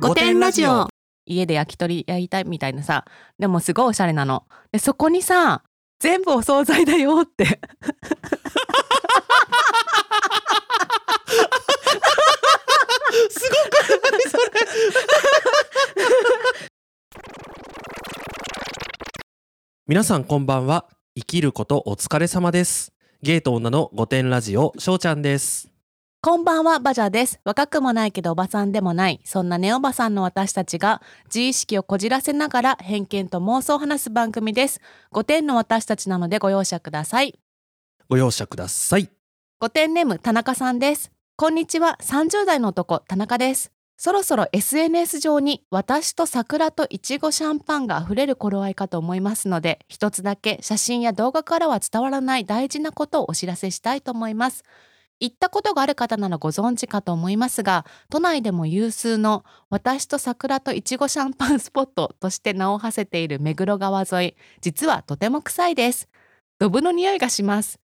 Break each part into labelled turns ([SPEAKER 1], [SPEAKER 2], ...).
[SPEAKER 1] 御殿ラジオ。
[SPEAKER 2] 家で焼き鳥焼いたいみたいなさ。でもすごいおしゃれなの。でそこにさ全部お惣菜だよって。
[SPEAKER 1] すごくないそれ。皆さんこんばんは。生きることお疲れ様です。ゲート女の御殿ラジオしょうちゃんです
[SPEAKER 2] こんばんはバジャです。若くもないけどおばさんでもない。そんなネオバさんの私たちが自意識をこじらせながら偏見と妄想を話す番組です。5点の私たちなのでご容赦ください。
[SPEAKER 1] ご容赦ください。
[SPEAKER 2] 5点ネーム田中さんです。こんにちは。30代の男田中です。そろそろ SNS 上に私と桜といちごシャンパンが溢れる頃合いかと思いますので一つだけ写真や動画からは伝わらない大事なことをお知らせしたいと思います行ったことがある方ならご存知かと思いますが都内でも有数の私と桜といちごシャンパンスポットとして名を馳せている目黒川沿い実はとても臭いです。ドブの匂いがします。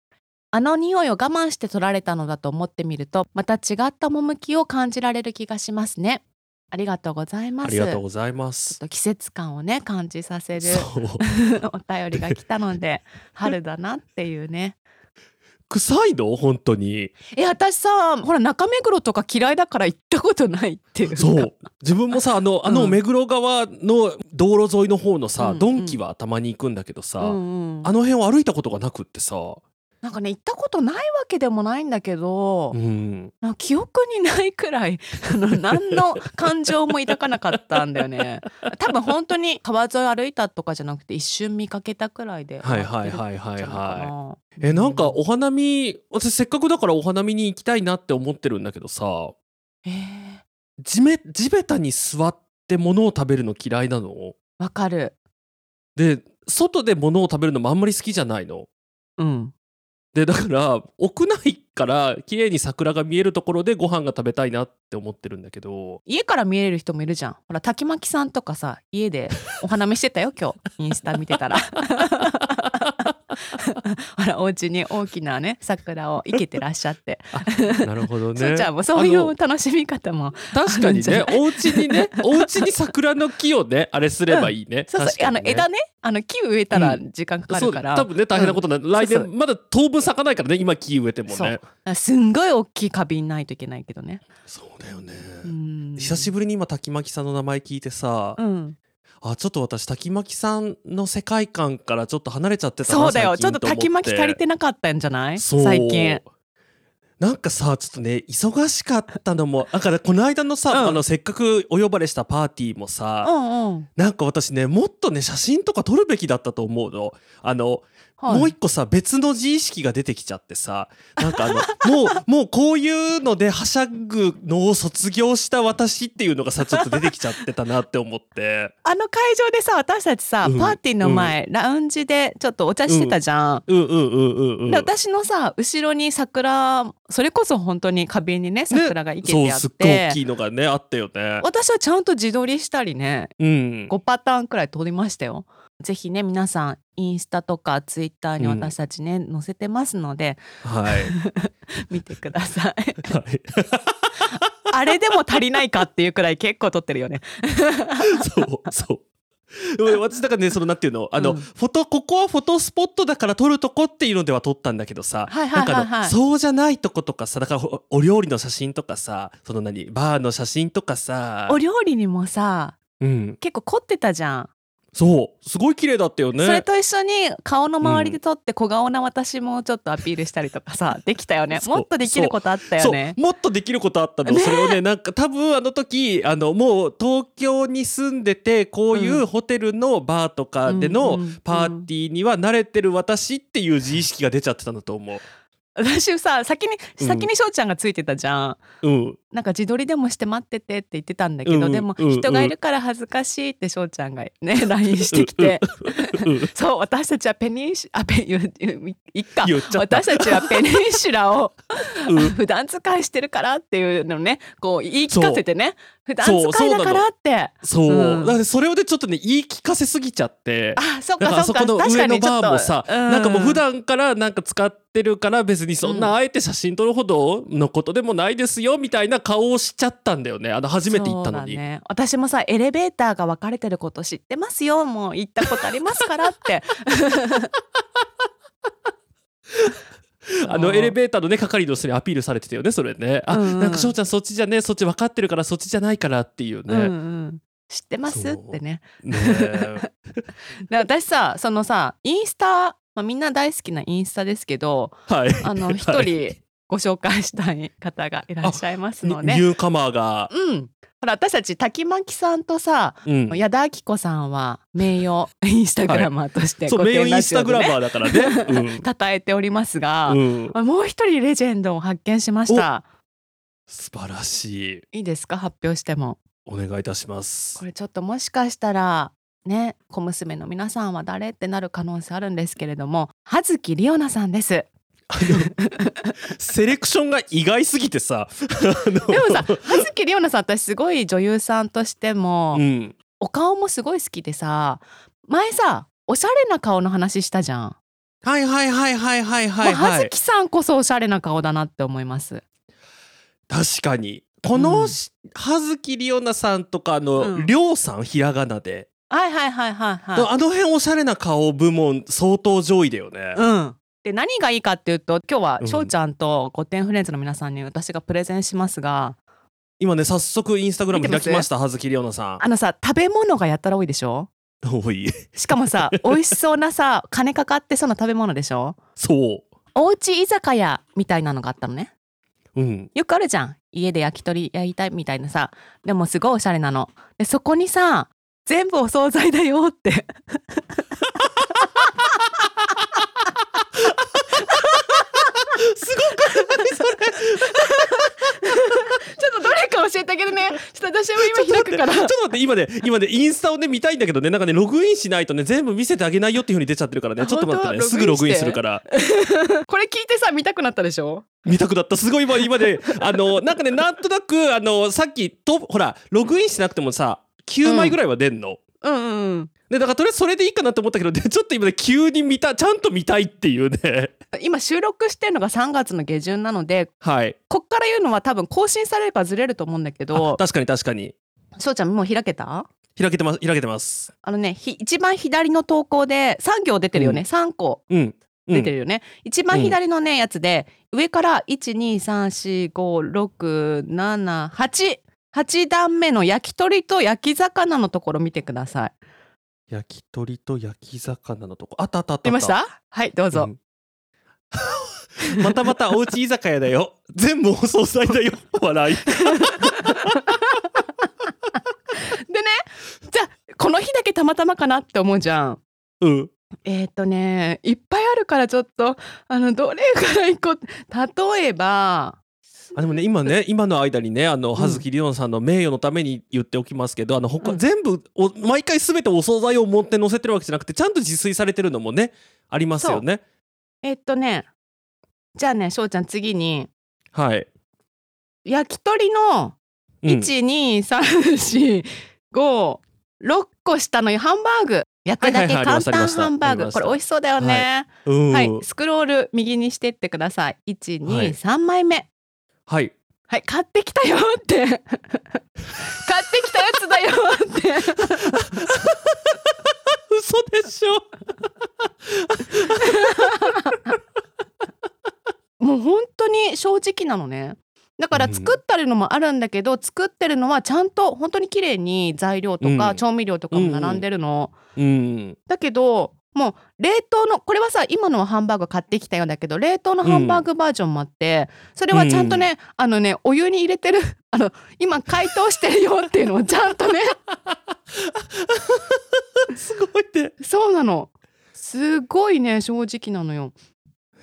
[SPEAKER 2] あの匂いを我慢して取られたのだと思ってみるとまた違った趣を感じられる気がしますね。ありがとうございます。
[SPEAKER 1] ありがとうございま
[SPEAKER 2] ちょっ
[SPEAKER 1] す
[SPEAKER 2] と季節感をね感じさせる お便りが来たので春だなっていうね
[SPEAKER 1] 臭いの？本当に。
[SPEAKER 2] え私さほら中目黒とか嫌いだから行ったことないっていう。か
[SPEAKER 1] そう。自分もさあのあの
[SPEAKER 2] うん
[SPEAKER 1] 目黒川の道路沿いの方のさ、
[SPEAKER 2] うん。
[SPEAKER 1] ドンキはたまに行くんだけどさ、
[SPEAKER 2] うんうん。
[SPEAKER 1] あの辺を歩いたことがなくってさ、
[SPEAKER 2] なんかね行ったことないわけでもないんだけど、
[SPEAKER 1] うん、
[SPEAKER 2] 記憶にないくらい あの何の感情も抱かなかったんだよね。多分本当に川沿い歩いたとかじゃなくて一瞬見かけたくらいで
[SPEAKER 1] はいはいはいはいはい。えなんかお花見私せっかくだからお花見に行きたいなって思ってるんだけどさ。
[SPEAKER 2] えー。
[SPEAKER 1] 地め地べたに座って物を食べるの嫌いなの？
[SPEAKER 2] わかる。
[SPEAKER 1] で外で物を食べるのもあんまり好きじゃないの？
[SPEAKER 2] うん
[SPEAKER 1] でだから屋内から綺麗に桜が見えるところでご飯が食べたいなって思ってるんだけど。
[SPEAKER 2] 家から見える人もいるじゃん。ほら滝巻さんとかさ家でお花見してたよ今日。インスタ見てたら。ほらお家に大きなね桜を生けてらっしゃって、
[SPEAKER 1] なるほどね。
[SPEAKER 2] そうちゃんもそういう楽しみ方も
[SPEAKER 1] 確かにねお家にね お家に桜の木をねあれすればいいね。
[SPEAKER 2] そうそう、あ
[SPEAKER 1] 確かにね。
[SPEAKER 2] の枝ねあの木植えたら
[SPEAKER 1] うん。
[SPEAKER 2] 時間かか
[SPEAKER 1] そう
[SPEAKER 2] るから、
[SPEAKER 1] 多分ね大変なことな、来
[SPEAKER 2] そう
[SPEAKER 1] 年まだ当分咲かないからね今木植えても
[SPEAKER 2] そう。
[SPEAKER 1] ね
[SPEAKER 2] すんごい大きい花瓶ないといけないけどね。
[SPEAKER 1] そうだよね、
[SPEAKER 2] うん。
[SPEAKER 1] 久しぶりに今滝巻さんの名前聞いてさ、
[SPEAKER 2] うん、
[SPEAKER 1] あちょっと私滝巻さんの世界観からちょっと離れちゃってたな
[SPEAKER 2] そうだよ。ちょっと滝巻足りてなかったんじゃない？最近。
[SPEAKER 1] なんかさちょっとね忙しかったのもだからこの間のさ、
[SPEAKER 2] うん。
[SPEAKER 1] あのせっかくお呼ばれしたパーティーもさ、
[SPEAKER 2] うんうん。
[SPEAKER 1] なんか私ねもっとね写真とか撮るべきだったと思うの。あの
[SPEAKER 2] はい。
[SPEAKER 1] もう一個さ別の自意識が出てきちゃってさなんかあの もうもうこういうのではしゃぐのを卒業した私っていうのがさちょっと出てきちゃってたなって思って。
[SPEAKER 2] あの会場でさ私たちさ、
[SPEAKER 1] うん。
[SPEAKER 2] パーティーの前、ラウンジでちょっとお茶してたじゃん。
[SPEAKER 1] うん。うんうんうんうん
[SPEAKER 2] で私のさ後ろに桜それこそ本当に花瓶にね桜が生けてあっ
[SPEAKER 1] そうすっごい
[SPEAKER 2] て、
[SPEAKER 1] 大きいのがねあったよね。
[SPEAKER 2] 私はちゃんと自撮りしたりね。
[SPEAKER 1] うん。
[SPEAKER 2] 5パターンくらい撮りましたよ。ぜひね皆さんインスタとかツイッターに私たちね、載せてますので
[SPEAKER 1] はい
[SPEAKER 2] 見てください。
[SPEAKER 1] はい
[SPEAKER 2] あれでも足りないかっていうくらい結構撮ってるよね。
[SPEAKER 1] そ うそう。私だからねそのなんていうのあの、
[SPEAKER 2] うん
[SPEAKER 1] フォトここはフォトスポットだから撮るとこっていうのでは撮ったんだけどさ、
[SPEAKER 2] はいはいはいはい
[SPEAKER 1] なんかあのそうじゃないとことかさだからおお料理の写真とかさその何バーの写真とかさ
[SPEAKER 2] お料理にもさ
[SPEAKER 1] うん
[SPEAKER 2] 結構凝ってたじゃん。
[SPEAKER 1] そう。すごい綺麗だったよね。
[SPEAKER 2] それと一緒に顔の周りで撮って小顔な私もちょっとアピールしたりとかさできたよね。もっとできることあったよね。
[SPEAKER 1] もっとできることあったの、
[SPEAKER 2] ね
[SPEAKER 1] それをねなんか多分あの時あのもう東京に住んでてこういううホテルのバーとかでのパーティーには慣れてる私っていう自意識が出ちゃってたんだと思う。
[SPEAKER 2] 私さ先に
[SPEAKER 1] うん。
[SPEAKER 2] 先に翔ちゃんがついてたじゃん。
[SPEAKER 1] うん、
[SPEAKER 2] なんか自撮りでもして待っててって言ってたんだけど、
[SPEAKER 1] うん
[SPEAKER 2] でも
[SPEAKER 1] うん
[SPEAKER 2] 人がいるから恥ずかしいって翔ちゃんがね LINE してきて。
[SPEAKER 1] うん。
[SPEAKER 2] そう私たちはペニンシュあペいっか。私たちはペニンシュラを
[SPEAKER 1] うん。
[SPEAKER 2] 普段使いしてるからっていうのをねこう言い聞かせてね普段
[SPEAKER 1] そう
[SPEAKER 2] 使いだからって。
[SPEAKER 1] そう、
[SPEAKER 2] うん。
[SPEAKER 1] だそれをでちょっとね言い聞かせすぎちゃって。
[SPEAKER 2] あそっ
[SPEAKER 1] だかそ
[SPEAKER 2] っか。確か
[SPEAKER 1] この上のバーもさ、
[SPEAKER 2] うん。
[SPEAKER 1] なんかもう普段からなんか使っってるから別にそん
[SPEAKER 2] うん
[SPEAKER 1] なあえて写真撮るほどのことでもないですよみたいな顔をしちゃったんだよね。あの初めて行ったのに、
[SPEAKER 2] ね、私もさエレベーターが分かれてること知ってますよもう行ったことありますからって
[SPEAKER 1] あのエレベーターのね係の人にアピールされてたよねそれね。あ、
[SPEAKER 2] うんうん。
[SPEAKER 1] なんか翔ちゃんそっちじゃねそっち分かってるからそっちじゃないからっていうね、
[SPEAKER 2] うんうん、知ってますってね。
[SPEAKER 1] ね。
[SPEAKER 2] 私さそのさインスタ、まあ、みんな大好きなインスタですけど
[SPEAKER 1] はい。
[SPEAKER 2] あの一
[SPEAKER 1] はい。
[SPEAKER 2] 人ご紹介したい方がいらっしゃいますので、
[SPEAKER 1] ニューカマーが、
[SPEAKER 2] うん。ほら私たち滝巻さんとさ
[SPEAKER 1] うん、
[SPEAKER 2] 矢田亜希子さんは名誉インスタグラマーとして
[SPEAKER 1] そう名誉インスタグラ
[SPEAKER 2] ー
[SPEAKER 1] マーだからね、
[SPEAKER 2] 称えておりますが、
[SPEAKER 1] うん。うん、
[SPEAKER 2] もう一人レジェンドを発見しました。
[SPEAKER 1] 素晴らしい。
[SPEAKER 2] いいですか？発表しても。
[SPEAKER 1] お願いいたします。
[SPEAKER 2] これちょっともしかしたらね小娘の皆さんは誰ってなる可能性あるんですけれども葉月里央奈さんです
[SPEAKER 1] セレクションが意外すぎてさ。
[SPEAKER 2] でもさ葉月里央奈さん私すごい女優さんとしても、
[SPEAKER 1] うん、
[SPEAKER 2] お顔もすごい好きでさ前さおしゃれな顔の話したじゃん、
[SPEAKER 1] はいはいはいはいはいはいはい。
[SPEAKER 2] 月さんこそおしゃれな顔だなって思います。
[SPEAKER 1] 確かに。この
[SPEAKER 2] うん。
[SPEAKER 1] し葉月里央奈さんとかの
[SPEAKER 2] うん。
[SPEAKER 1] りょうさんひらがなで、
[SPEAKER 2] はいはいはいはいはい。
[SPEAKER 1] あの辺おしゃれな顔部門相当上位だよね、
[SPEAKER 2] うんで何がいいかっていうと今日は
[SPEAKER 1] うん。
[SPEAKER 2] 翔ちゃんとゴッテンフレンズの皆さんに私がプレゼンしますが
[SPEAKER 1] 今ね早速インスタグラム開きました葉月里央奈さ
[SPEAKER 2] あのさ食べ物がやったら多いでしょ？
[SPEAKER 1] ん多い。
[SPEAKER 2] しかもさ 美味しそうなさ金かかってそうな食べ物でしょ？
[SPEAKER 1] そ
[SPEAKER 2] おうち居酒屋みたいなのがあったのね。
[SPEAKER 1] ううん。
[SPEAKER 2] よくあるじゃん。家で焼き鳥焼いたいみたいなさ。でもすごいおしゃれなの。でそこにさ全部お惣菜だよって
[SPEAKER 1] すごくないそれ。
[SPEAKER 2] ちょっとどれか教えてあげるね。ちょっと私も今開くから。
[SPEAKER 1] ちょっと待って今ね今ねインスタをね見たいんだけどねなんかねログインしないとね全部見せてあげないよっていう風に出ちゃってるからね。ちょっと待ってねすぐログインするから。
[SPEAKER 2] これ聞いてさ見たくなったでしょ？
[SPEAKER 1] 見たくなった。すごい今今ねあのなんかねなんとなくあのさっきとほらログインしなくてもさ9枚ぐらいは出んの、
[SPEAKER 2] うんうんうん。
[SPEAKER 1] でだからとりあえずそれでいいかなと思ったけどでちょっと今ね急に見たちゃんと見たいっていうね
[SPEAKER 2] 今収録してるのが3月の下旬なので
[SPEAKER 1] はい。
[SPEAKER 2] こっから言うのは多分更新されればずれると思うんだけ
[SPEAKER 1] あ
[SPEAKER 2] ど
[SPEAKER 1] 確かに確かに。
[SPEAKER 2] 翔ちゃんもう開けた？
[SPEAKER 1] 開けてます開けてます。
[SPEAKER 2] あのねひ一番左の投稿で3行出てるよね、
[SPEAKER 1] うん。
[SPEAKER 2] 3個
[SPEAKER 1] うん、うん、
[SPEAKER 2] 出てるよね、一番左のねやつで上から123456788 8段目の焼き鳥と焼き魚のところ見てください。
[SPEAKER 1] 焼き鳥と焼き魚のとこ。あったあったあったあ
[SPEAKER 2] 出ました？はいどうぞ、
[SPEAKER 1] うんまたまたおうち居酒屋だよ。全部お惣菜だよ。笑い。
[SPEAKER 2] でねじゃあこの日だけたまたまかなって思うじゃん。
[SPEAKER 1] うん。
[SPEAKER 2] えーっとねいっぱいあるからちょっとあのどれからいこう。例えば
[SPEAKER 1] あでもね今ね今の間にねあの葉月里央さんの名誉のために言っておきますけどあの他、
[SPEAKER 2] うん。
[SPEAKER 1] 全部お毎回全てお惣菜を持って載せてるわけじゃなくてちゃんと自炊されてるのもねありますよね
[SPEAKER 2] えーっとねじゃあね翔ちゃん次に
[SPEAKER 1] はい、
[SPEAKER 2] 焼き鳥の
[SPEAKER 1] うん。
[SPEAKER 2] 12345個下のハンバーグ。焼くだけ
[SPEAKER 1] はいはいはいあり
[SPEAKER 2] 簡
[SPEAKER 1] ました。
[SPEAKER 2] 単ハンバー
[SPEAKER 1] ありました。
[SPEAKER 2] グこれ美味しそうだよね。
[SPEAKER 1] うん。
[SPEAKER 2] はい、スクロール右にしてってください。123枚目
[SPEAKER 1] はい。
[SPEAKER 2] はい。買ってきたよって。買ってきたやつだよって
[SPEAKER 1] 嘘でしょ
[SPEAKER 2] もう本当に正直なのね。だから
[SPEAKER 1] うん。
[SPEAKER 2] 作ったるのもあるんだけど、作ってるのはちゃんと本当に綺麗に材料とか
[SPEAKER 1] うん。
[SPEAKER 2] 調味料とかも並んでるの、
[SPEAKER 1] うん
[SPEAKER 2] だけどもう冷凍のこれはさ今のはハンバーグ買ってきたようだけど冷凍のハンバーグバージョンもあって、それはちゃんとね、あのねお湯に入れてるあの今解凍してるよっていうのをちゃんとね。
[SPEAKER 1] すごいね。
[SPEAKER 2] そうなの。すごいね正直なのよ。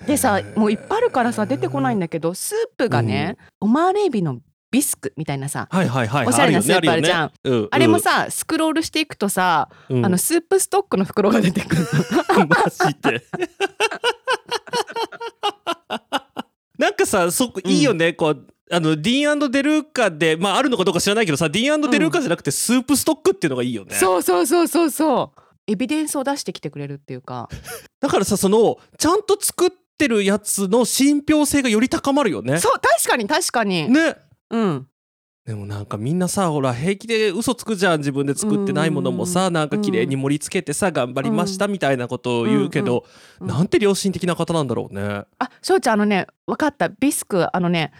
[SPEAKER 2] でさもういっぱいあるからさ出てこないんだけどスープがね、オマールエビのビスクみたいなさ
[SPEAKER 1] はいはいはい
[SPEAKER 2] おしゃれなスープあるじゃん。
[SPEAKER 1] あるよね
[SPEAKER 2] あれもさスクロールしていくとさ、
[SPEAKER 1] うん。
[SPEAKER 2] あのスープストックの袋が出てくるの。
[SPEAKER 1] マジで。なんかさそこいいよね、こうあのディーンデルーカでまああるのかどうか知らないけどさディーンデルーカじゃなくてスープストックっていうのがいいよね、
[SPEAKER 2] そうそうそうそうそう。エビデンスを出してきてくれるっていうか。
[SPEAKER 1] だからさそのちゃんと作ってってるやつの信憑性がより高まるよね。
[SPEAKER 2] そう確かに確かに、
[SPEAKER 1] ね。
[SPEAKER 2] うん。
[SPEAKER 1] でもなんかみんなさほら平気で嘘つくじゃん自分で作ってないものもさなんか綺麗に盛り付けてさ頑張りましたみたいなことを言うけどなんて良心的な方なんだろうね。
[SPEAKER 2] あ翔ちゃんあのね分かった。ビスクあのね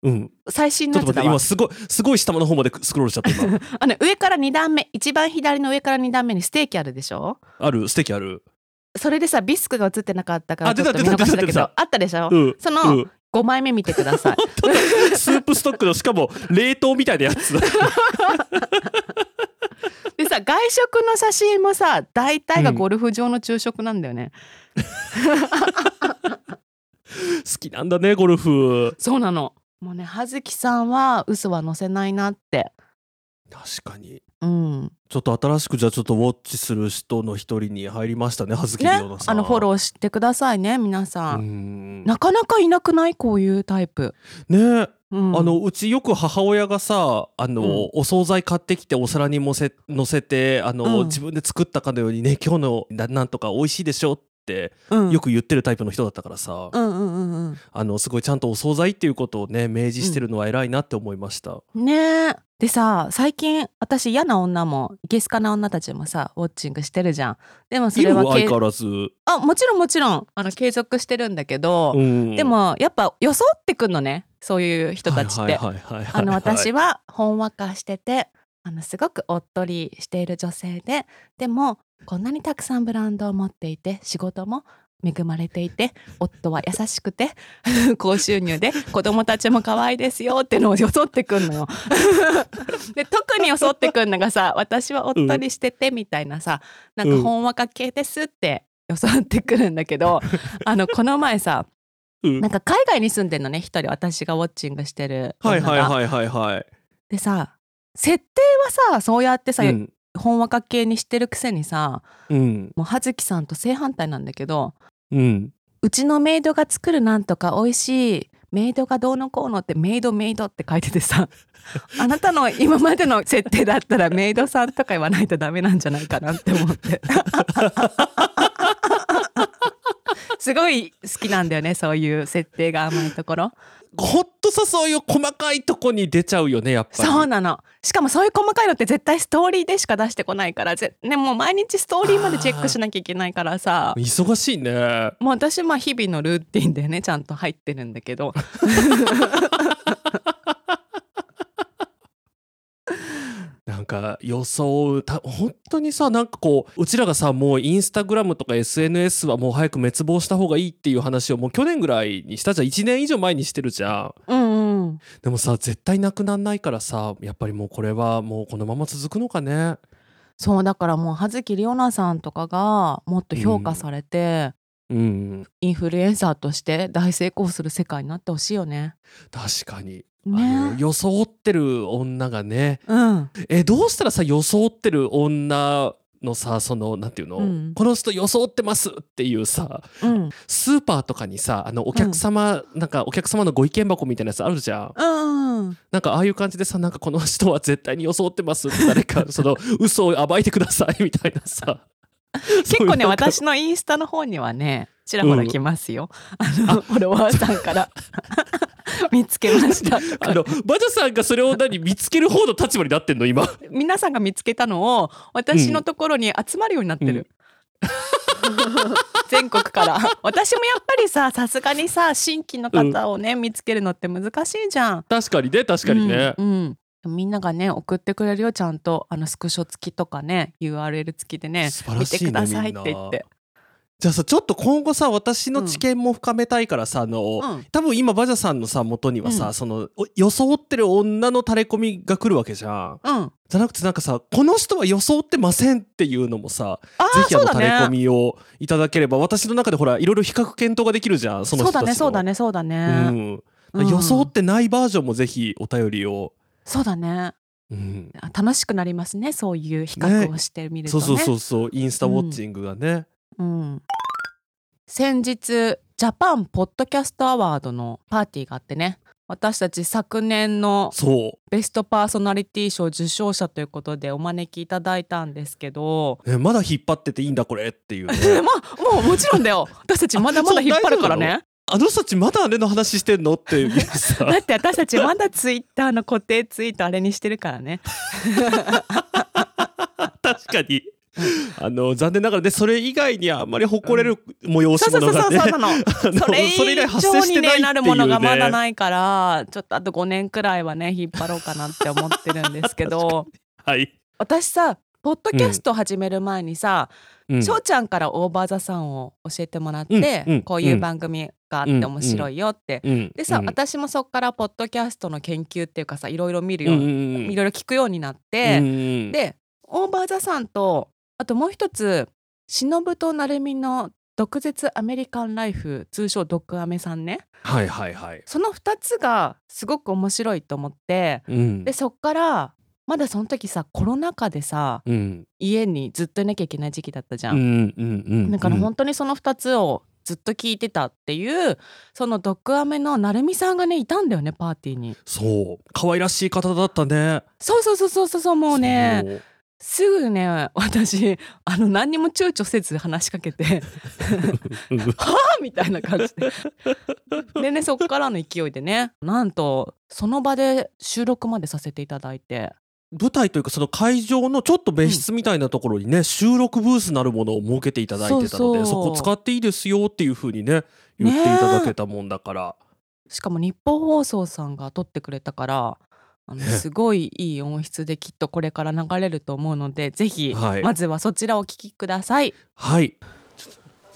[SPEAKER 1] うん、
[SPEAKER 2] 最新
[SPEAKER 1] ちょっと待って
[SPEAKER 2] のやつだわ
[SPEAKER 1] 今すごいすごい下の方までスクロールしちゃった今。
[SPEAKER 2] あの上から2段目一番左の上から2段目にステーキあるでしょ？
[SPEAKER 1] ある素敵ある。
[SPEAKER 2] それでさビスクが映ってなかったから
[SPEAKER 1] あ
[SPEAKER 2] ちょっと見逃したけどあったでしょ、
[SPEAKER 1] うん、
[SPEAKER 2] その
[SPEAKER 1] うん。
[SPEAKER 2] 5枚目見てください。
[SPEAKER 1] スープストックのしかも冷凍みたいなやつ。
[SPEAKER 2] でさ外食の写真もさ大体がゴルフ場の昼食なんだよね、
[SPEAKER 1] 好きなんだねゴルフ。
[SPEAKER 2] そうなの。もうね葉月さんは嘘は載せないなって。
[SPEAKER 1] 確かに
[SPEAKER 2] うん。
[SPEAKER 1] ちょっと新しくじゃあちょっとウォッチする人の一人に入りましたね葉月
[SPEAKER 2] ね
[SPEAKER 1] 里央奈さん。
[SPEAKER 2] あのフォローしてくださいね皆さ、
[SPEAKER 1] うん。ん
[SPEAKER 2] なかなかいなくない？こういうタイプ、
[SPEAKER 1] ね。
[SPEAKER 2] うん、
[SPEAKER 1] あのうちよく母親がさあの、
[SPEAKER 2] うん。
[SPEAKER 1] お惣菜買ってきてお皿にもせ乗せてあの、
[SPEAKER 2] うん。
[SPEAKER 1] 自分で作ったかのようにね今日のななんとか美味しいでしょって
[SPEAKER 2] うん。
[SPEAKER 1] よく言ってるタイプの人だったからさ、
[SPEAKER 2] うんうんうん
[SPEAKER 1] あのすごいちゃんとお惣菜っていうことをね明示してるのは偉いなって思いました。
[SPEAKER 2] うんね。えでさ最近私嫌な女もいけすかな女たちもさウォッチングしてるじゃん。でもそれはけ
[SPEAKER 1] 相変わらず、
[SPEAKER 2] あもちろんもちろん。あの継続してるんだけど、
[SPEAKER 1] うん。
[SPEAKER 2] でもやっぱ装ってくんのねそういう人たちって。
[SPEAKER 1] はいはいはいはいはい。
[SPEAKER 2] あの私はほんわかしててあのすごくおっとりしている女性ででもこんなにたくさんブランドを持っていて仕事も恵まれていて夫は優しくて 高収入で子供たちも可愛いですよってのを装ってくんのよ。で特に装ってくんのがさ私はおっとりしててみたいなさ、なんかほんわか系ですって装ってくるんだけど、あのこの前さ
[SPEAKER 1] うん
[SPEAKER 2] なんか海外に住んでんのね一人私がウォッチングしてる
[SPEAKER 1] はい。はいはいはいはい。
[SPEAKER 2] でさ設定はさそうやってさ、
[SPEAKER 1] うん
[SPEAKER 2] ほんわか系にしてるくせにさ
[SPEAKER 1] うん。
[SPEAKER 2] もう葉月さんと正反対なんだけど
[SPEAKER 1] うん。
[SPEAKER 2] うちのメイドが作るなんとか美味しいメイドがどうのこうのってメイドメイドって書いててさ あなたの今までの設定だったらメイドさんとか言わないとダメなんじゃないかなって思って。すごい好きなんだよねそういう設定が甘いところ
[SPEAKER 1] ほんとさそういう細かいとこに出ちゃうよねやっぱり。
[SPEAKER 2] そうなのしかもそういう細かいのって絶対ストーリーでしか出してこないからぜ、ね、もう毎日ストーリーまでチェックしなきゃいけないからさ
[SPEAKER 1] 忙しいね。
[SPEAKER 2] もう私まあ日々のルーティンでねちゃんと入ってるんだけど
[SPEAKER 1] なんか装うた本当にさなんかこううちらがさもうインスタグラムとか SNS はもう早く滅亡した方がいいっていう話をもう去年ぐらいにしたじゃん。1年以上前にしてるじゃん。
[SPEAKER 2] うんうん。
[SPEAKER 1] でもさ絶対なくなんないからさやっぱりもうこれはもうこのまま続くのかね。
[SPEAKER 2] そうだからもう葉月里央奈さんとかがもっと評価されて、
[SPEAKER 1] うん。
[SPEAKER 2] インフルエンサーとして大成功する世界になってほしいよね。
[SPEAKER 1] 確かに、
[SPEAKER 2] ね。
[SPEAKER 1] 装ってる女がね。
[SPEAKER 2] うん。
[SPEAKER 1] えどうしたらさ装ってる女のさそのなんていうの、
[SPEAKER 2] うん。
[SPEAKER 1] この人装ってますっていうさ
[SPEAKER 2] うん。
[SPEAKER 1] スーパーとかにさあのお客様、なんかお客様のご意見箱みたいなやつあるじゃん。
[SPEAKER 2] うんうん
[SPEAKER 1] なんかああいう感じでさなんかこの人は絶対に装ってますって誰かその嘘を暴いてくださいみたいなさ
[SPEAKER 2] 結構ね私のインスタの方にはねちらほら来ますよ、あのフォロワーさんから。見つけました。
[SPEAKER 1] あのバジャさんがそれを何見つける方の立場になってんの今。
[SPEAKER 2] 皆さんが見つけたのを私のところに集まるようになってる、全国から。私もやっぱりささすがにさ新規の方をね、見つけるのって難しいじゃん。
[SPEAKER 1] 確かにね確かにね、
[SPEAKER 2] うんうんみんながね送ってくれるよちゃんと。あのスクショ付きとかね URL 付きでね
[SPEAKER 1] 素晴ら
[SPEAKER 2] 見
[SPEAKER 1] しいね
[SPEAKER 2] てくださいって言って、
[SPEAKER 1] じゃあさちょっと今後さ私の知見も深めたいからさ、あの
[SPEAKER 2] うん。
[SPEAKER 1] 多分今バジャさんのさ元にはさ、
[SPEAKER 2] うん。
[SPEAKER 1] そのお装ってる女の垂れ込みが来るわけじゃん。
[SPEAKER 2] うん、
[SPEAKER 1] じゃなくてなんかさこの人は装ってませんっていうのもさ
[SPEAKER 2] あ
[SPEAKER 1] ぜひあの垂れ込
[SPEAKER 2] ね
[SPEAKER 1] みをいただければ私の中でほらいろいろ比較検討ができるじゃんその
[SPEAKER 2] そう
[SPEAKER 1] 人たちの。
[SPEAKER 2] だねそうだねそうだね、
[SPEAKER 1] うん。
[SPEAKER 2] うん。
[SPEAKER 1] 装ってないバージョンもぜひお便りを、
[SPEAKER 2] そうだね。
[SPEAKER 1] うん。
[SPEAKER 2] あ楽しくなりますね。そういう比較をしてみるとね。
[SPEAKER 1] そうそうそうそう。インスタウォッチングがね、
[SPEAKER 2] うん、先日ジャパンポッドキャストアワードのパーティーがあってね。私たち昨年の
[SPEAKER 1] そ
[SPEAKER 2] ベストパーソナリティ賞受賞者ということでお招きいただいたんですけど、
[SPEAKER 1] う、ね、まだ引っ張ってていいんだこれっていうね。
[SPEAKER 2] まあもうもちろんだよ。私たちまだまだ引っ張るからね
[SPEAKER 1] あの人たちまだあれの話してんのってさ。
[SPEAKER 2] だって私たちまだツイッターの固定ツイートあれにしてるからね。
[SPEAKER 1] 確かに。あの残念ながらねそれ以外にはあんまり誇れる催し物がね
[SPEAKER 2] そうそうそれ
[SPEAKER 1] 以
[SPEAKER 2] 上に
[SPEAKER 1] 生してない
[SPEAKER 2] なるものがまだないからちょっとあと5年くらいはね引っ張ろうかなって思ってるんですけど。
[SPEAKER 1] はい、
[SPEAKER 2] 私さポッドキャスト始める前にさ
[SPEAKER 1] うん。
[SPEAKER 2] 翔、ちゃんからオーバーザさんを教えてもらって、
[SPEAKER 1] うんうん
[SPEAKER 2] こういう番組があって面白いよって、
[SPEAKER 1] うん
[SPEAKER 2] でさ、
[SPEAKER 1] うん。
[SPEAKER 2] 私もそっからポッドキャストの研究っていうかさいろいろ見るよ、
[SPEAKER 1] うんうん
[SPEAKER 2] いろいろ聞くようになっ
[SPEAKER 1] う
[SPEAKER 2] て、でオーバーザさんとあともう一つ忍と成美の毒舌アメリカンライフ通称毒アメさんね。
[SPEAKER 1] はいはいはい、
[SPEAKER 2] その2つがすごく面白いと思って
[SPEAKER 1] うん。
[SPEAKER 2] でそっからまだその時さコロナ禍でさ
[SPEAKER 1] うん。
[SPEAKER 2] 家にずっといなきゃいけない時期だったじゃ。
[SPEAKER 1] うんんうんうん
[SPEAKER 2] だから本当にその2つをずっと聞いてたっていうその毒アメの成美さんがねいたんだよねパーティーに。
[SPEAKER 1] そう。可愛らしい方だったね。
[SPEAKER 2] そうそうそうそうそうもうねすぐね私あの何にも躊躇せず話しかけて
[SPEAKER 1] うん
[SPEAKER 2] はあみたいな感じで。でねそっからの勢いでねなんとその場で収録までさせていただいて
[SPEAKER 1] 舞台というかその会場のちょっと別室みたいなところにね、収録ブースなるものを設けていただいてたので
[SPEAKER 2] そ
[SPEAKER 1] こ使っていいですよっていう風にね言っていただけたもんだから、
[SPEAKER 2] しかも日本放送さんが撮ってくれたからあの
[SPEAKER 1] ね。
[SPEAKER 2] すごいいい音質できっとこれから流れると思うのでぜひ、
[SPEAKER 1] はい。
[SPEAKER 2] まずはそちらをお聞きください。
[SPEAKER 1] はい。ちょっと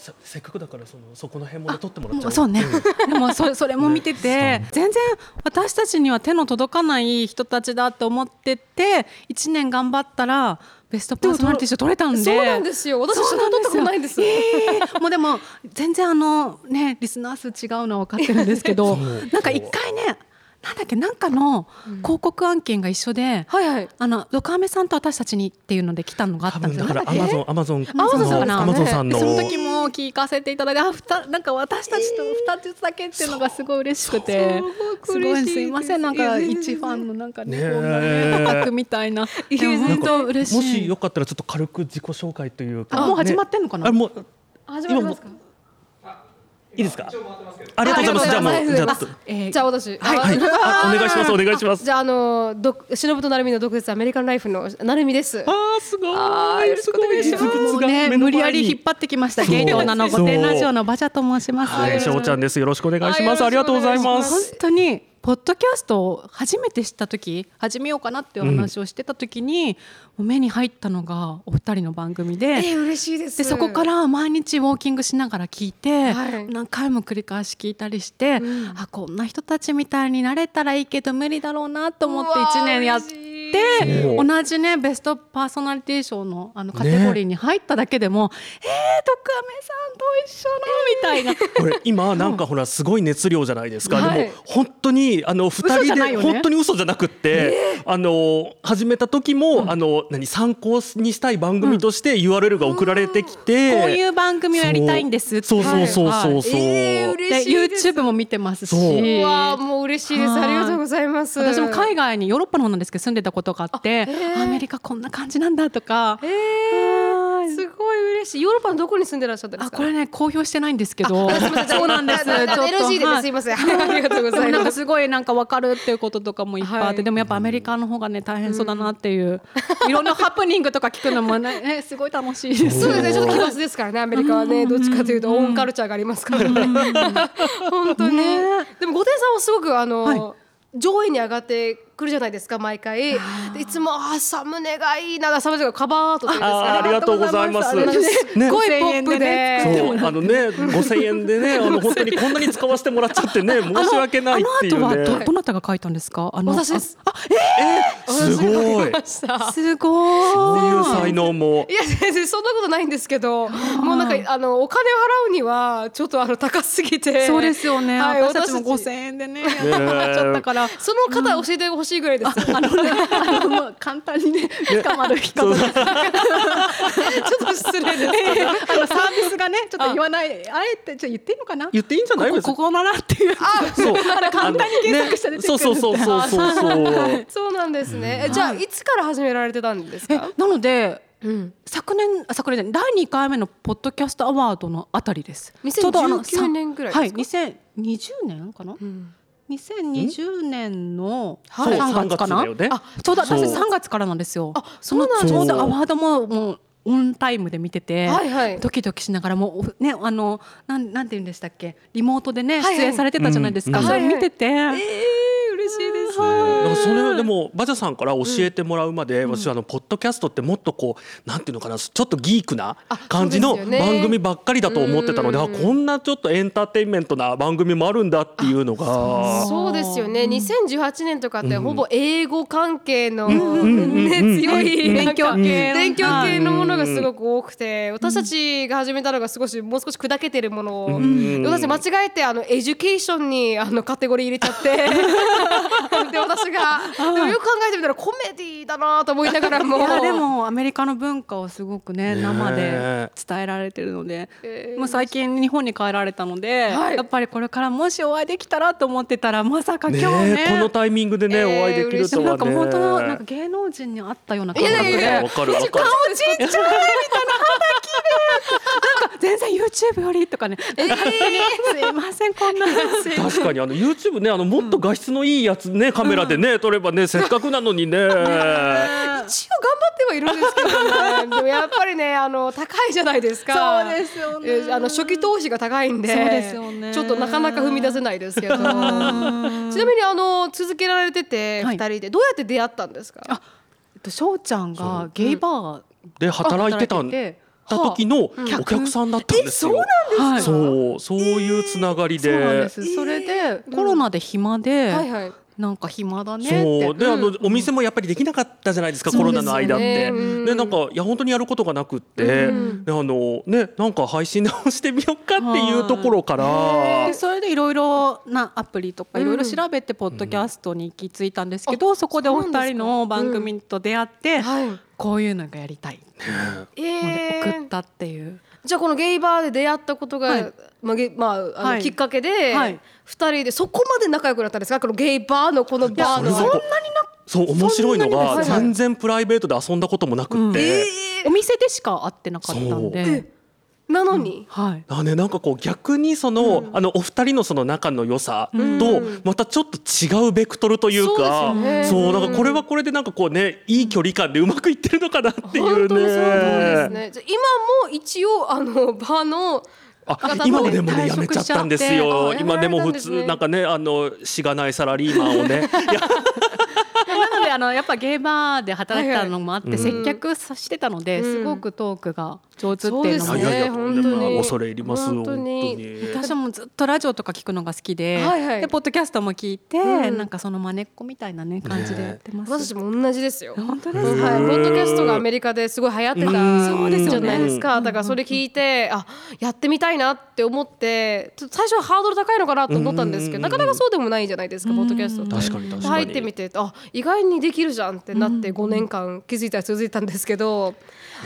[SPEAKER 1] せせっかくだからそのそこの辺もね撮ってもらっちゃおう。
[SPEAKER 2] そうね。
[SPEAKER 1] ん。
[SPEAKER 2] でもそそれも見てて、
[SPEAKER 1] ね。
[SPEAKER 2] 全然私たちには手の届かない人たちだと思ってて1年頑張ったらベストパーソナリティ賞取れたんで。
[SPEAKER 3] そうなんですよ。私
[SPEAKER 2] そうなんですよ
[SPEAKER 3] 取ったことないんです
[SPEAKER 2] えー。もうでも全然あのねリスナー数違うのは分かってるんですけどなんか一回ねなんだっけなんかの広告案件が一緒で、
[SPEAKER 3] はいはい。
[SPEAKER 2] あのドカメさんと私たちにっていうので来たのがあっ
[SPEAKER 1] 多
[SPEAKER 2] たんですよ。
[SPEAKER 1] 分だからアマゾンアマゾン
[SPEAKER 2] アマゾンさんかな。
[SPEAKER 1] アマゾンさんの。
[SPEAKER 2] その時も聞かせていただいてあふたなんか私たちと二つだけっていうのがすごい嬉しくて。すごいすいませんなんか一ファンのなんかね
[SPEAKER 1] ねえ
[SPEAKER 2] こんなねオタクみたいな本当嬉しい
[SPEAKER 1] もしよかったらちょっと軽く自己紹介というか
[SPEAKER 2] あもう始ま
[SPEAKER 1] っ
[SPEAKER 2] ってんのかな、
[SPEAKER 1] あもう
[SPEAKER 3] 始まりますか
[SPEAKER 1] いいですか？ありがとうございます。じゃあもうじゃあちょっと
[SPEAKER 2] えー
[SPEAKER 3] じゃあ私
[SPEAKER 1] はい。はい。あお願いしますお願いします。
[SPEAKER 3] じゃああのど忍と成美の毒舌アメリカンライフの成美です。
[SPEAKER 1] あーすごい。
[SPEAKER 3] あーよろしくお願いします。
[SPEAKER 2] ね無理やり引っ張ってきました。芸能なの御殿ラジオの馬車と申します。
[SPEAKER 1] はいしょうちゃんです。よろしくお願いします。
[SPEAKER 3] はい
[SPEAKER 1] ありがとうございます。
[SPEAKER 2] 本当にポッドキャストを初めて知った時始めようかなっていう話をしてた時に、もう目に入ったのがお二人の番組で。
[SPEAKER 3] えー嬉しいです。
[SPEAKER 2] でそこから毎日ウォーキングしながら聞いて、
[SPEAKER 3] はい。
[SPEAKER 2] 何回も繰り返し聞いたりして、
[SPEAKER 3] うん。
[SPEAKER 2] あこんな人たちみたいになれたらいいけど無理だろうなと思って
[SPEAKER 3] うわー
[SPEAKER 2] 1年やって
[SPEAKER 3] 嬉しい
[SPEAKER 1] そう。
[SPEAKER 2] 同じねベストパーソナリティ賞のあのカテゴリーに入っただけでも、えー、徳アメさんと一緒のみたいな。
[SPEAKER 1] これ今なんかほらすごい熱量じゃないですか、
[SPEAKER 3] はい。
[SPEAKER 1] でも本当にあの二人で、
[SPEAKER 2] ね。
[SPEAKER 1] 本当に嘘じゃなくって、あの始めた時も、あの何参考にしたい番組として URL が送られてきて、
[SPEAKER 2] こういう番組をやりたいんですって。
[SPEAKER 1] そうそうそうそうそう、
[SPEAKER 3] えー
[SPEAKER 2] で YouTube も見てますし。
[SPEAKER 1] そう。
[SPEAKER 3] うわーもう嬉しいです。
[SPEAKER 2] はい。
[SPEAKER 3] ありがとうございます。
[SPEAKER 2] 私も海外にヨーロッパの方なんですけど住んでたことがあってアメリカこんな感じなんだとか。
[SPEAKER 3] すごい嬉しい。ヨーロッパのどこに住んでらっしゃったんですか？
[SPEAKER 2] あこれね公表してないんですけど。そうなんです。ちょっと。
[SPEAKER 3] NG で
[SPEAKER 2] はい。
[SPEAKER 3] すい。ませんありがとうございます。
[SPEAKER 2] なんかすごいなんか分かるっていうこととかもいっぱいあって、
[SPEAKER 3] はい。
[SPEAKER 2] でもやっぱアメリカの方がね大変そうだなっていう、いろんなハプニングとか聞くのもねねすごい楽しいです。
[SPEAKER 3] そうですね。ちょっと奇抜ですからねアメリカはねどっちかというとオンカルチャーがありますからね。本当に。
[SPEAKER 2] ね。
[SPEAKER 3] でも御殿さんはすごくあの、
[SPEAKER 2] はい。
[SPEAKER 3] 上位に上がってくるじゃないですか毎回。でいつもあサムネがいいなサムネがカバーというんですか。
[SPEAKER 1] あーありがとうございます。
[SPEAKER 3] す。ごいポップで。
[SPEAKER 1] そうあのね 5000円でねあの本当にこんなに使わせてもらっちゃってね 申し訳ないっていう
[SPEAKER 2] あの後はど
[SPEAKER 1] ね
[SPEAKER 2] どなたが書いたんですか？あの
[SPEAKER 3] 私です。
[SPEAKER 2] あ
[SPEAKER 1] すごい。
[SPEAKER 2] すご
[SPEAKER 1] そういう
[SPEAKER 2] い。
[SPEAKER 1] 才能も。
[SPEAKER 3] いや全然そんなことないんですけどもうなんかあのお金を払うにはちょっとあの高すぎて。
[SPEAKER 2] そうですよね。
[SPEAKER 3] はい
[SPEAKER 2] 私たちも
[SPEAKER 3] 私たち。
[SPEAKER 2] 5000円でねやっちゃったから。
[SPEAKER 3] その方教えてほ欲しいぐらいです
[SPEAKER 2] あのね、あのもう簡単にね、捕まる
[SPEAKER 3] ちょっと失礼です
[SPEAKER 2] あのサービスがね、ちょっと言わない、あえてちょっと言っていいのかな？
[SPEAKER 1] 言っていいんじゃない？
[SPEAKER 2] ここここだなっていう。
[SPEAKER 1] そう。
[SPEAKER 2] 簡単に検索したら出てくる
[SPEAKER 1] そうそうそうそうそう。そう
[SPEAKER 3] そうなんですね。えじゃあい。つから始められてたんです
[SPEAKER 2] え
[SPEAKER 3] か、
[SPEAKER 2] なので。
[SPEAKER 3] うん、
[SPEAKER 2] 昨年あ昨年第2回目のポッドキャストアワードのあたりです。
[SPEAKER 3] 2019
[SPEAKER 2] ちょうどあのさ
[SPEAKER 3] 年ぐらいですか？
[SPEAKER 2] はい、2020年かな？
[SPEAKER 3] うん
[SPEAKER 2] 2020年の
[SPEAKER 3] はい
[SPEAKER 2] 3月かな。
[SPEAKER 1] 3月だよね。
[SPEAKER 2] あ、ちょうど私3月からなんですよ。
[SPEAKER 3] あそうなんです
[SPEAKER 2] ちょうどアワードももうオンタイムで見てて、
[SPEAKER 3] はいはい。
[SPEAKER 2] ドキドキしながらもうねあのなんなんて言うんでしたっけ？リモートでね、
[SPEAKER 3] はいはい。
[SPEAKER 2] 出演されてたじゃないですか。
[SPEAKER 1] うん。
[SPEAKER 2] それ見てて、
[SPEAKER 3] えー、嬉しいです。
[SPEAKER 1] なんかそれでもバジャさんから教えてもらうまで、私はあのポッドキャストってもっとこうなんていうのかなちょっとギークな感じの番組ばっかりだと思ってたので、
[SPEAKER 3] うん。
[SPEAKER 1] あこんなちょっとエンターテインメントな番組もあるんだっていうのが。
[SPEAKER 3] そうですよね、2018年とかってほぼ英語関係の、
[SPEAKER 1] ん。うん。
[SPEAKER 3] ね、
[SPEAKER 1] うん。
[SPEAKER 3] 強い
[SPEAKER 2] 勉強系
[SPEAKER 3] 勉強系のものがすごく多くて私たちが始めたのが少しもう少し砕けてるものを、
[SPEAKER 1] ん。
[SPEAKER 3] 私間違えてあの Education にあのカテゴリー入れちゃって で私が。でもよく考えてみたらコメディだなと思いながらも。
[SPEAKER 2] いやでも アメリカの文化をすごくね
[SPEAKER 1] ね
[SPEAKER 2] 生で伝えられてるので、
[SPEAKER 3] えー。
[SPEAKER 2] もう最近日本に帰られたので、
[SPEAKER 3] はい。
[SPEAKER 2] やっぱりこれからもしお会いできたらと思ってたらまさか
[SPEAKER 1] ね
[SPEAKER 2] 今日ね。
[SPEAKER 1] このタイミングでね、
[SPEAKER 3] えー
[SPEAKER 1] お会いできるとはね。
[SPEAKER 2] んか本当のなんか芸能人に会ったような感覚で。
[SPEAKER 3] いやいやいや
[SPEAKER 1] わかるわかる。
[SPEAKER 3] ちっちゃい
[SPEAKER 2] 全然 YouTube よりとかね、
[SPEAKER 3] えー
[SPEAKER 2] すいませんこんな。
[SPEAKER 1] 確かにあの YouTube ねあのもっと画質のいいやつね、カメラでね撮ればねせっかくなのにね。
[SPEAKER 3] 一応頑張ってはいるんですけどね。でもやっぱりねあの高いじゃないですか。
[SPEAKER 2] そうですよね。
[SPEAKER 3] えーあの初期投資が高いんで
[SPEAKER 2] そうですよね。
[SPEAKER 3] ちょっとなかなか踏み出せないですけど。ちなみにあの続けられてて
[SPEAKER 2] はい。
[SPEAKER 3] 二人でどうやって出会ったんですか、
[SPEAKER 2] あえっと翔ちゃんがゲイバー
[SPEAKER 1] で働いてたん
[SPEAKER 2] 働いて
[SPEAKER 1] た時の
[SPEAKER 2] う。ん。
[SPEAKER 1] お客さんだったんですよ。
[SPEAKER 2] はい
[SPEAKER 1] そう。そういうつながり
[SPEAKER 2] そうなん
[SPEAKER 1] で
[SPEAKER 2] で。す。それでコロナで暇で、
[SPEAKER 3] はいはい。
[SPEAKER 2] なんか暇だねって。
[SPEAKER 1] そう。であのお店もやっぱりできなかったじゃないですかコロナの間って。
[SPEAKER 3] で
[SPEAKER 1] なんかいや本当にやることがなくって、
[SPEAKER 3] うん。
[SPEAKER 1] であのねなんか配信直してみようかっていうところから。
[SPEAKER 2] で。それでいろいろなアプリとかいろいろ調べてポッドキャストに行き着いたんですけど、そこでお二人の番組と出会って、
[SPEAKER 3] はい。
[SPEAKER 2] こういうのがやりたい。の
[SPEAKER 3] え
[SPEAKER 2] で
[SPEAKER 3] ー
[SPEAKER 2] 送ったっていう。
[SPEAKER 3] じゃあこのゲイバーで出会ったことが、
[SPEAKER 2] はい。
[SPEAKER 3] まあゲまあ、あの
[SPEAKER 2] はい。
[SPEAKER 3] きっかけで、
[SPEAKER 2] はい。
[SPEAKER 3] 二人でそこまで仲良くなったんですか？このゲイバーのこのバーの。
[SPEAKER 1] それがこうそう面白いのが全然プライベートで遊んだこともなくって、
[SPEAKER 2] お店でしか会ってなかったんで、
[SPEAKER 3] なのに、
[SPEAKER 2] はい。
[SPEAKER 1] あね、なんかこう逆にその、あのお二人のその仲の良さと
[SPEAKER 3] うん
[SPEAKER 1] またちょっと違うベクトルというか、
[SPEAKER 3] そうですよね
[SPEAKER 1] そうなんかこれはこれでなんかこうねいい距離感でうまくいってるのかなっていう
[SPEAKER 3] 本当にその通りです
[SPEAKER 1] ね。
[SPEAKER 3] ね。じゃあ今も一応あのバーの
[SPEAKER 1] あ今はでもね
[SPEAKER 2] 退
[SPEAKER 1] やめ
[SPEAKER 2] ちゃっ
[SPEAKER 1] たんですよ。
[SPEAKER 3] あ
[SPEAKER 1] 今でも普通なんかねあのしがないサラリーマンをね。
[SPEAKER 2] あのやっぱゲーバーで働いてたのもあって、
[SPEAKER 1] はいはい。
[SPEAKER 2] 接客さしてたので、
[SPEAKER 3] うん。
[SPEAKER 2] すごくトークが上手っていうのも。
[SPEAKER 3] そうですね。
[SPEAKER 1] いやいや
[SPEAKER 3] 本当に。
[SPEAKER 1] 恐れ入ります
[SPEAKER 3] 本当に。
[SPEAKER 1] 本当に。
[SPEAKER 2] 私もずっとラジオとか聞くのが好きで,、
[SPEAKER 3] はいはい。
[SPEAKER 2] でポッドキャストも聞いて、
[SPEAKER 3] うん。
[SPEAKER 2] なんかその真似っこみたいなね感じでやってます。
[SPEAKER 3] 私も同じですよ。
[SPEAKER 2] 本当
[SPEAKER 3] はい、
[SPEAKER 2] ですか、
[SPEAKER 3] ポッドキャストがアメリカですごい流行ってた
[SPEAKER 1] そうですよね。
[SPEAKER 3] じゃないですか。だからそれ聞いて、あ、やってみたいなって思って、最初はハードル高いのかなと思ったんですけど、
[SPEAKER 1] うん。
[SPEAKER 3] なかなかそうでもないじゃないですか、ポッドキャストって。
[SPEAKER 1] 確かに確かに。
[SPEAKER 3] 入ってみて、あ、意外にできるじゃんってなって5年間気づいたら続いたんですけど、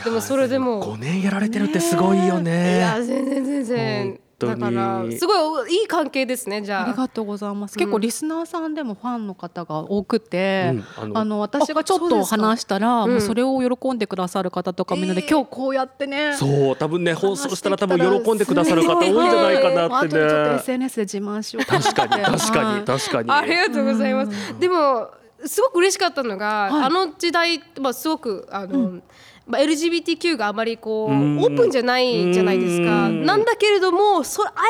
[SPEAKER 3] でもそれでも
[SPEAKER 1] 5年やられてるってすごいよ
[SPEAKER 3] い
[SPEAKER 1] ね。
[SPEAKER 3] や全然全然だからすごいいい関係ですねじゃあ。
[SPEAKER 2] ありがとうございます。結構リスナーさんでもファンの方が多くて、
[SPEAKER 1] うんあの
[SPEAKER 2] あの私がちょっと話したら、
[SPEAKER 3] うん
[SPEAKER 2] もうそれを喜んでくださる方とかみんなで、
[SPEAKER 3] えー
[SPEAKER 2] 今日こうやってね。
[SPEAKER 1] そう多分ね放送したら多分喜んでくださる方多いんじゃないかなって
[SPEAKER 2] あとちょっと
[SPEAKER 1] ね。
[SPEAKER 2] SNS で自慢しようかな
[SPEAKER 1] 確かに確か
[SPEAKER 2] はい
[SPEAKER 1] に確かに。
[SPEAKER 3] ありがとうございます。でもすごく嬉しかったのが、
[SPEAKER 2] はい
[SPEAKER 3] あの時代まあすごくあの。まあ、LGBTQ があまりこう
[SPEAKER 1] うん。
[SPEAKER 3] オープンじゃないじゃないですか。
[SPEAKER 1] うん。
[SPEAKER 3] なんだけれどもそれあ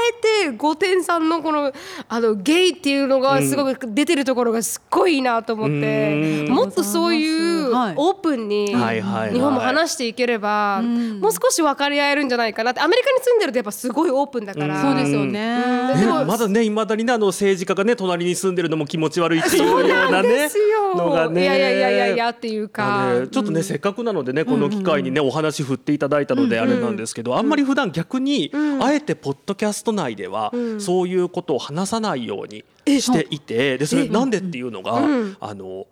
[SPEAKER 3] えて御殿さんのこのあのゲイっていうのがすごく出てるところがすっごいいいなと思って、
[SPEAKER 1] うん。
[SPEAKER 3] もっとそういう
[SPEAKER 2] はい。
[SPEAKER 3] オープンに日本も話していければ、
[SPEAKER 2] ん。
[SPEAKER 3] もう少し分かり合えるんじゃないかな。ってアメリカに住んでるとやっぱすごいオープンだから。
[SPEAKER 2] そうですよね。
[SPEAKER 1] ね
[SPEAKER 3] でも
[SPEAKER 1] まだねいまだにねあの政治家がね隣に住んでるのも気持ち悪いっていうようなね。
[SPEAKER 3] ですよ。
[SPEAKER 1] のがね。
[SPEAKER 3] いやいやいやいやっていう
[SPEAKER 1] あ
[SPEAKER 3] か、
[SPEAKER 1] ちょっとね、せっかくなのでねこのの機会にね、お話振っていただいたのであれなんですけど、あんまり普段逆に、
[SPEAKER 3] うん。
[SPEAKER 1] あえてポッドキャスト内では、
[SPEAKER 3] うん。
[SPEAKER 1] そういうことを話さないようにしていてでそれ
[SPEAKER 3] え
[SPEAKER 1] なんでっていうのが、
[SPEAKER 3] うん。
[SPEAKER 1] あの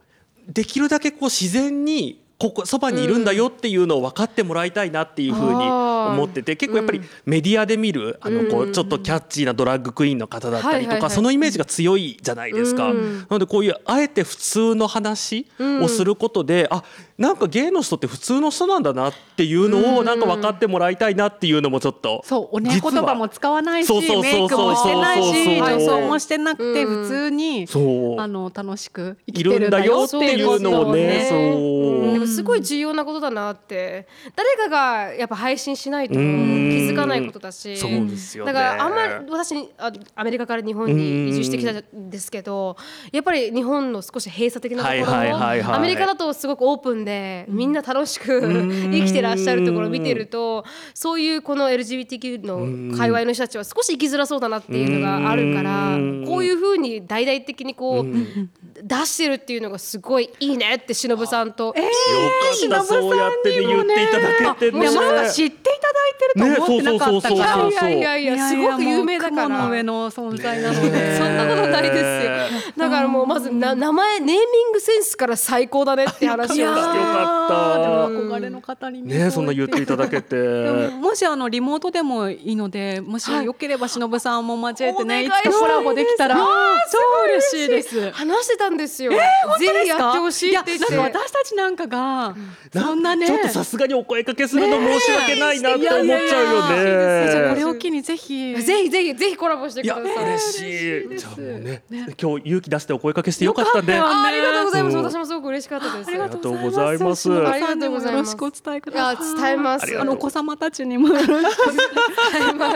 [SPEAKER 1] できるだけこう自然にここそばにいるんだよっていうのを分かってもらいたいなっていうふうに思ってて結構やっぱり
[SPEAKER 3] うん。
[SPEAKER 1] メディアで見るあのこ
[SPEAKER 3] う
[SPEAKER 1] うんちょっとキャッチーなドラッグクイーンの方だったりとかそのイメージが強いじゃないですか。
[SPEAKER 3] うん。
[SPEAKER 1] なのでこういうあえて普通の話をすることで、あなんかゲイの人って普通の人なんだなっていうの
[SPEAKER 3] うん
[SPEAKER 1] をなんか分かってもらいたいなっていうのもちょっと。
[SPEAKER 2] そうおね言葉も使わないしメイクもしてないし女装もしてなくて
[SPEAKER 3] うん
[SPEAKER 2] 普通に
[SPEAKER 1] そう
[SPEAKER 2] あの楽しく生
[SPEAKER 1] いるんだ
[SPEAKER 2] きてるんだ
[SPEAKER 1] よっ
[SPEAKER 2] てていうう
[SPEAKER 1] のをね。そう
[SPEAKER 3] でもすごい重要なことだなって。誰かがやっぱ配信しないと気
[SPEAKER 1] うん。
[SPEAKER 3] づかないことだし。
[SPEAKER 1] そうですよね。
[SPEAKER 3] だからあんまり私あアメリカから日本に移住してきたんですけどやっぱり日本の少し閉鎖的なところ、
[SPEAKER 1] はいはいはいはい
[SPEAKER 3] アメリカだとすごくオープンでみんな楽しく
[SPEAKER 1] ん。
[SPEAKER 3] 生きてらっしゃるところを見てるとそういうこの LGBTQ の界隈の人たちは少し生きづらそうだなっていうのがあるから
[SPEAKER 1] うん。
[SPEAKER 3] こういうふうに大々的にこう
[SPEAKER 1] うん。
[SPEAKER 3] 出してるっていうのがすごいいいねって忍さんと。
[SPEAKER 1] よかったそうやってね言っていただけてね。
[SPEAKER 2] まさか知っていただいてると思ってなかった。か
[SPEAKER 1] ね
[SPEAKER 2] ら
[SPEAKER 3] いやいやいやすごく有名だから。
[SPEAKER 2] 雲の上の存在なの
[SPEAKER 1] ね
[SPEAKER 2] で
[SPEAKER 3] そんなことないですよ。だからもうまずな名前ネーミングセンスから最高だねって話をして。
[SPEAKER 1] よかった
[SPEAKER 2] でも憧れの方に
[SPEAKER 1] ねそんな言っていただけて。
[SPEAKER 2] でももしあのリモートでもいいのでもしよければ忍さんも交えてね、い、つかコラボできたら超嬉しいです。
[SPEAKER 3] 話してたんですよ。ぜひやってほしいって言って。
[SPEAKER 2] いやなんか私たちなんかがそんなね
[SPEAKER 1] ちょっとさすがにお声かけするの申し訳ないなって思っちゃうよね。
[SPEAKER 2] じゃあこれを機にぜひ
[SPEAKER 3] ぜひぜひぜひコラボして
[SPEAKER 1] いや
[SPEAKER 3] ください。
[SPEAKER 1] 嬉しい。
[SPEAKER 2] です
[SPEAKER 1] じゃあもうね今日勇気出してお声かけしてよかったね。
[SPEAKER 2] よかったよ
[SPEAKER 3] あありがとうございます。
[SPEAKER 1] うん
[SPEAKER 3] 私もすごく嬉しかったです。
[SPEAKER 2] ありがとうご
[SPEAKER 1] あ
[SPEAKER 2] ざいます。
[SPEAKER 1] ざいます
[SPEAKER 3] ありがとうございます
[SPEAKER 2] よろしくお伝えください。
[SPEAKER 3] 伝えます。
[SPEAKER 1] あ
[SPEAKER 2] のお子様たちにも。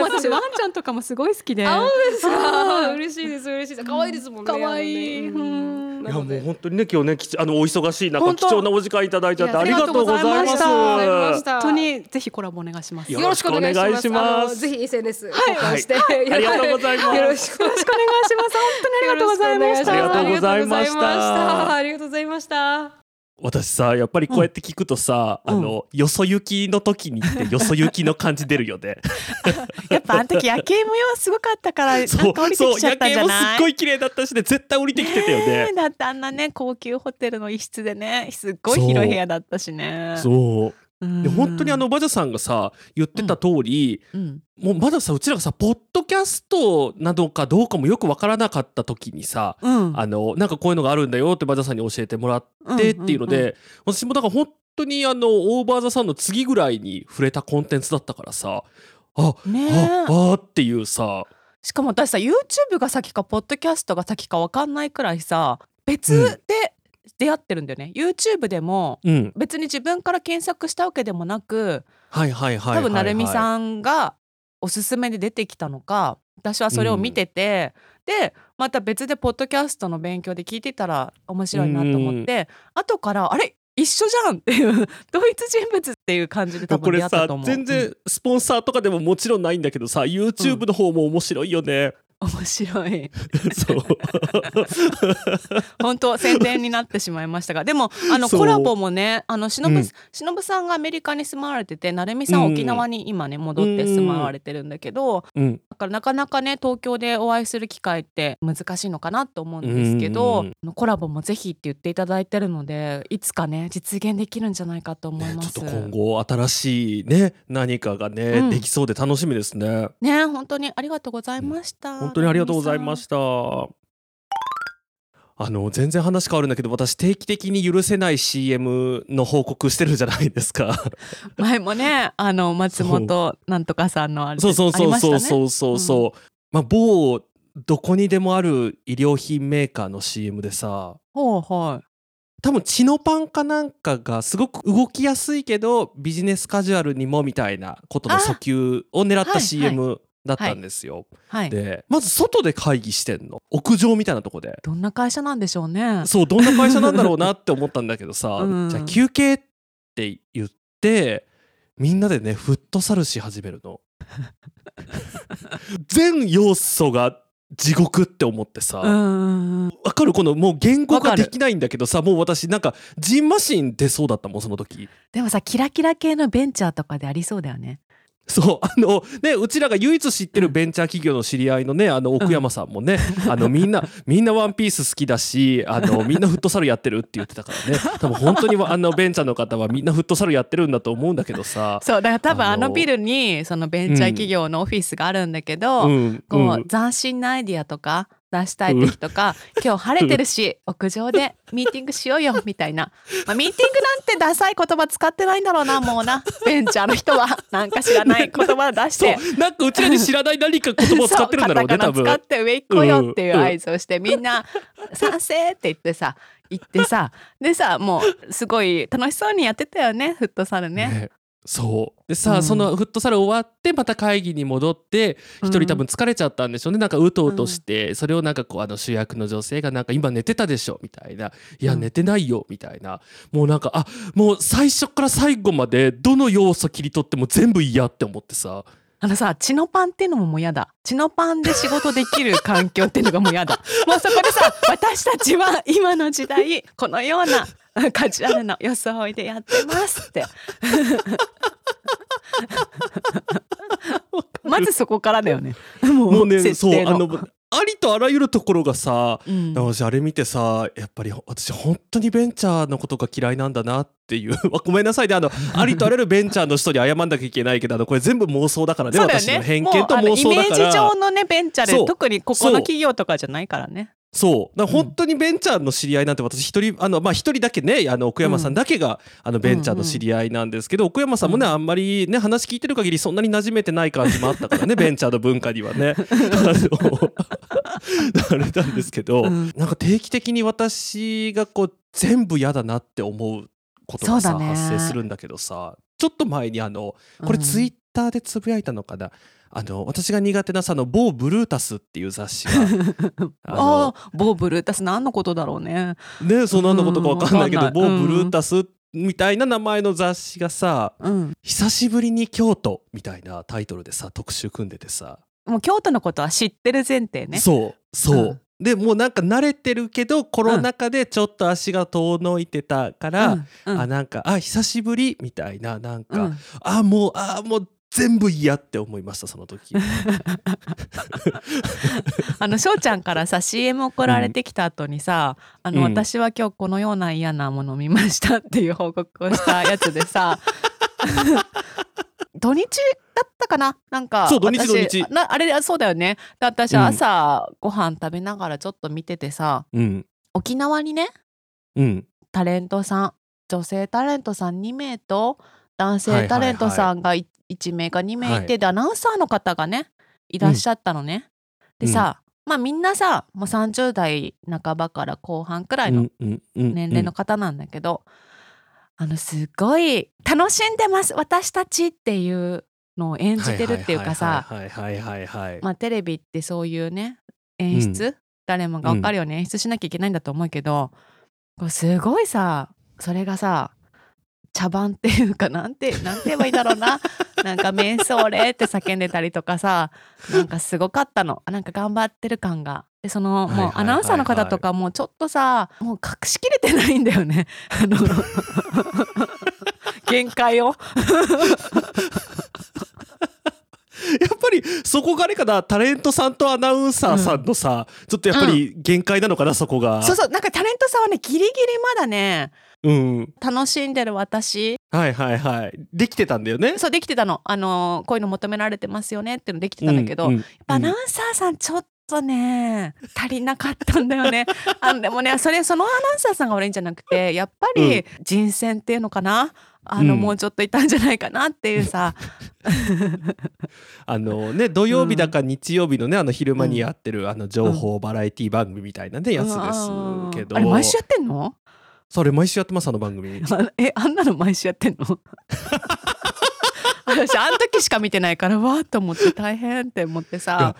[SPEAKER 2] 私ワンちゃんとかもすごい好きで。
[SPEAKER 3] あ、そうですか。嬉しいです嬉しいです。可愛いですもんね。
[SPEAKER 2] 可愛い。うん
[SPEAKER 1] いやもう本当にね今日ねきちあのお忙しい中貴重なお時間いただいちゃってありがとうございます。
[SPEAKER 2] 本当にぜひコラボお願いします。
[SPEAKER 1] よ
[SPEAKER 3] よろしくお願いします。ぜひ SNS 交
[SPEAKER 1] はい
[SPEAKER 3] 換して、
[SPEAKER 1] ありがとうございます。
[SPEAKER 3] よろしくお願いします。
[SPEAKER 2] 本当にありがとうございました。
[SPEAKER 1] ありがとうございました
[SPEAKER 3] ありがとうございました。
[SPEAKER 1] 私さやっぱりこうやって聞くとさ、
[SPEAKER 2] うん
[SPEAKER 1] あのよそ行きの時にってよそ行きの感じ出るよね。
[SPEAKER 2] やっぱあの時夜景模様すごかったから
[SPEAKER 1] そうそう夜景もすっごい綺麗だったしね絶対降りてきてたよね。
[SPEAKER 2] だってあんなね高級ホテルの一室でねすっごい広い部屋だったしね。
[SPEAKER 1] そう
[SPEAKER 2] うん
[SPEAKER 1] で本当にあのバジャさんがさ言ってた通り、
[SPEAKER 2] うん。
[SPEAKER 1] もうまださうちらがさポッドキャストなどかどうかもよくわからなかった時にさ、
[SPEAKER 2] うん。
[SPEAKER 1] あのなんかこういうのがあるんだよってバジャさんに教えてもらってっていうので、私もだから本当にあのオーバーザさんの次ぐらいに触れたコンテンツだったからさあ、
[SPEAKER 2] ねえ。
[SPEAKER 1] ああっていうさ。
[SPEAKER 2] しかも私さ YouTube が先かポッドキャストが先か分かんないくらいさ別で出会ってるんだよね、YouTube でも
[SPEAKER 1] うん。
[SPEAKER 2] 別に自分から検索したわけでもなく多分成美さんがおすすめで出てきたのか私はそれを見てて、でまた別でポッドキャストの勉強で聞いてたら面白いなと思って、後からあれ？一緒じゃんっていう 同一人物っていう感じで多分出
[SPEAKER 1] これさ。全然スポンサーとかでももちろんないんだけどさ YouTube の方も面白いよね、
[SPEAKER 2] 面白い。
[SPEAKER 1] そう。
[SPEAKER 2] 本当宣伝になってしまいましたが。でもあのコラボもねあの忍,、
[SPEAKER 1] うん。
[SPEAKER 2] 忍さんがアメリカに住まわれてて成美さんは沖縄に今ね戻って住まわれてるんだけど、
[SPEAKER 1] うん。
[SPEAKER 2] だからなかなかね東京でお会いする機会って難しいのかなと思うんですけど、
[SPEAKER 1] うん。
[SPEAKER 2] コラボもぜひって言っていただいてるのでいつかね実現できるんじゃないかと思い
[SPEAKER 1] ね、
[SPEAKER 2] ます。
[SPEAKER 1] ちょっと今後新しいね何かがね、
[SPEAKER 2] うん。
[SPEAKER 1] できそうで楽しみですね。
[SPEAKER 2] ね本当にありがとうございました。
[SPEAKER 1] 本当にありがとうございました。あの全然話変わるんだけど私定期的に許せない CM の報告してるじゃないですか。
[SPEAKER 2] 前もねあの松本なんとかさんのあれ
[SPEAKER 1] そうそうそうそう
[SPEAKER 2] う
[SPEAKER 1] そうそう。そう、まあ某どこにでもある医療品メーカーの CM でさ。
[SPEAKER 2] ほうはい
[SPEAKER 1] 多分チノパンかなんかがすごく動きやすいけどビジネスカジュアルにもみたいなことの訴求を狙った
[SPEAKER 2] はい
[SPEAKER 1] CM だったんですよ。
[SPEAKER 2] はい。
[SPEAKER 1] でまず外で会議してんの。屋上みたいなとこで。
[SPEAKER 2] どんな会社なんでしょうね。
[SPEAKER 1] そうどんな会社なんだろうなって思ったんだけどさ、
[SPEAKER 2] うん。
[SPEAKER 1] じゃあ休憩って言ってみんなでねフットサルし始めるの。全要素が地獄って思ってさ、わかる？このもう言語
[SPEAKER 2] わかる
[SPEAKER 1] ができないんだけどさもう私なんかジンマシン出そうだったもんその時。
[SPEAKER 2] でもさキラキラ系のベンチャーとかでありそうだよね
[SPEAKER 1] そうあのねうちらが唯一知ってるベンチャー企業の知り合いのねあの奥山さんもね、あのみんなみんなワンピース好きだしあの みんなフットサルやってるって言ってたからね。多分本当にあのベンチャーの方はみんなフットサルやってるんだと思うんだけどさ。
[SPEAKER 2] そうだから多分
[SPEAKER 1] あの
[SPEAKER 2] あのビルにそのベンチャー企業のオフィスがあるんだけど、
[SPEAKER 1] うん。
[SPEAKER 2] こう、
[SPEAKER 1] うん。
[SPEAKER 2] 斬新なアイディアとか出したい時とか、今日晴れてるし 屋上でミーティングしようよみたいな、まあ、ミーティングなんてダサい言葉使ってないんだろうなもうな。ベンチャーの人は。なんか知らない言葉出して。
[SPEAKER 1] なんかうちらに知らない何か言葉を使ってるんだろうね多分。
[SPEAKER 2] 使って上行こうよっていう合図をして、みんな「賛成!」って言ってさ行ってさ。でさもうすごい楽しそうにやってたよねフットサルね。
[SPEAKER 1] ねそう。でさ、
[SPEAKER 2] うん。
[SPEAKER 1] そのフットサル終わってまた会議に戻って一人多分疲れちゃったんでしょうね。なんかうとうとして、それをなんかこうあの主役の女性がなんか今寝てたでしょみたいな「いや
[SPEAKER 2] うん
[SPEAKER 1] 寝てないよ」みたいな。もうなんかあもう最初から最後までどの要素切り取っても全部嫌って思ってさ。
[SPEAKER 2] あのさ、チノパンっていうのももう嫌だ。チノパンで仕事できる環境っていうのがもう嫌だ。もうそこでさ、私たちは今の時代、このようなカジュアルな装いでやってますって。まずそこからだよね。も
[SPEAKER 1] もうね
[SPEAKER 2] 設
[SPEAKER 1] そうあのありとあらゆるところがさ
[SPEAKER 2] うん。
[SPEAKER 1] 私あれ見てさやっぱり私本当にベンチャーのことが嫌いなんだなっていう。ごめんなさいね。あのありとあらゆるベンチャーの人に謝んなきゃいけないけどあのこれ全部妄想だからね
[SPEAKER 2] そうだよ
[SPEAKER 1] 私の
[SPEAKER 2] ね。
[SPEAKER 1] 偏見と妄想だか
[SPEAKER 2] イメージ
[SPEAKER 1] ら
[SPEAKER 2] 上のね、ベンチャーで、特にここの企業とかじゃないからね。
[SPEAKER 1] そう。本当にベンチャーの知り合いなんて私一人あのまあ一人だけねあの奥山さんだけが、あのベンチャーの知り合いなんですけど、奥山さんもね、あんまりね話聞いてる限りそんなに馴染めてない感じもあったからね ベンチャーの文化にはね。あれなんですけど、
[SPEAKER 2] うん。
[SPEAKER 1] なんか定期的に私がこう全部嫌だなって思うことがさ、発生するんだけどさちょっと前にあのこれ
[SPEAKER 2] うん。
[SPEAKER 1] ツイッターでつぶやいたのかな、あの私が苦手なさあの某ブルータスっていう雑誌が あの
[SPEAKER 2] ああ、某ブルータス何のことだろうね。
[SPEAKER 1] ねそう何のことか分かんないけど、
[SPEAKER 2] うんわかんない
[SPEAKER 1] 某ブルータスみたいな名前の雑誌がさ
[SPEAKER 2] うん。
[SPEAKER 1] 「久しぶりに京都」みたいなタイトルでさ特集組んでてさ、
[SPEAKER 2] もう京都のことは知ってる前提ね。
[SPEAKER 1] そうそう、
[SPEAKER 2] うん
[SPEAKER 1] でもうなんか慣れてるけどコロナ禍でちょっと足が遠のいてたから、
[SPEAKER 2] うんうん
[SPEAKER 1] あなんかあ久しぶりみたいななんか、
[SPEAKER 2] うん
[SPEAKER 1] あもうあもう全部嫌って思いましたその時。
[SPEAKER 2] あの翔ちゃんからさ CM 送られてきた後にさ、あの
[SPEAKER 1] うん。
[SPEAKER 2] 私は今日このような嫌なものを見ましたっていう報告をしたやつでさ 土日だったかな？なんか
[SPEAKER 1] そう土日
[SPEAKER 2] 私
[SPEAKER 1] 土日。
[SPEAKER 2] なあれそうだよね。で私
[SPEAKER 1] うん。
[SPEAKER 2] 朝ご飯食べながらちょっと見ててさ
[SPEAKER 1] うん。
[SPEAKER 2] 沖縄にね
[SPEAKER 1] うん。
[SPEAKER 2] タレントさん女性タレントさん2名と男性タレントさんが1名か2名いて、
[SPEAKER 1] はい。
[SPEAKER 2] でアナウンサーの方がねいらっしゃったのね。でさ、まあみんなさもう30代半ばから後半くらいの年
[SPEAKER 1] 年
[SPEAKER 2] 齢の方なんだけど、あのすごい楽しんでます私たちっていうのを演じてるっていうかさ。まあテレビってそういうね演出、誰もが分かるように演出しなきゃいけないんだと思うけど、こうすごいさそれがさ茶番っていうかなんて なんて言えばいいだろうな。なんか「瞑想れ」って叫んでたりとかさなんかすごかったの。なんか頑張ってる感が。でそのもうアナウンサーの方とかもちょっとさもう隠しきれてないんだよね。あの 限界を。
[SPEAKER 1] やっぱりそこがあれかな。タレントさんとアナウンサーさんのさ、ちょっとやっぱり限界なのかなそこが。
[SPEAKER 2] そうそう。なんかタレントさんはねギリギリまだね
[SPEAKER 1] うん
[SPEAKER 2] 楽しんでる私。
[SPEAKER 1] はいはいはい。できてたんだよね？
[SPEAKER 2] そうできてたの。あのこういうの求められてますよねっていうのできてたんだけど、
[SPEAKER 1] うんうん。
[SPEAKER 2] やっぱアナウンサーさんちょっとね足りなかったんだよね。あのでもねそれそのアナウンサーさんが悪いんじゃなくてやっぱり人選っていうのかな？あの、
[SPEAKER 1] うん
[SPEAKER 2] もうちょっといたんじゃないかなっていうさ。
[SPEAKER 1] あのね土曜日だか日曜日のねあの昼間にやってるあの情報バラエティ番組みたいなねやつですけど。
[SPEAKER 2] あれ毎週やってんの？
[SPEAKER 1] それ毎週やってますあの番組。
[SPEAKER 2] あえあんなの毎週やってんの？私あの時しか見てないからわーっと思って大変って思ってさ、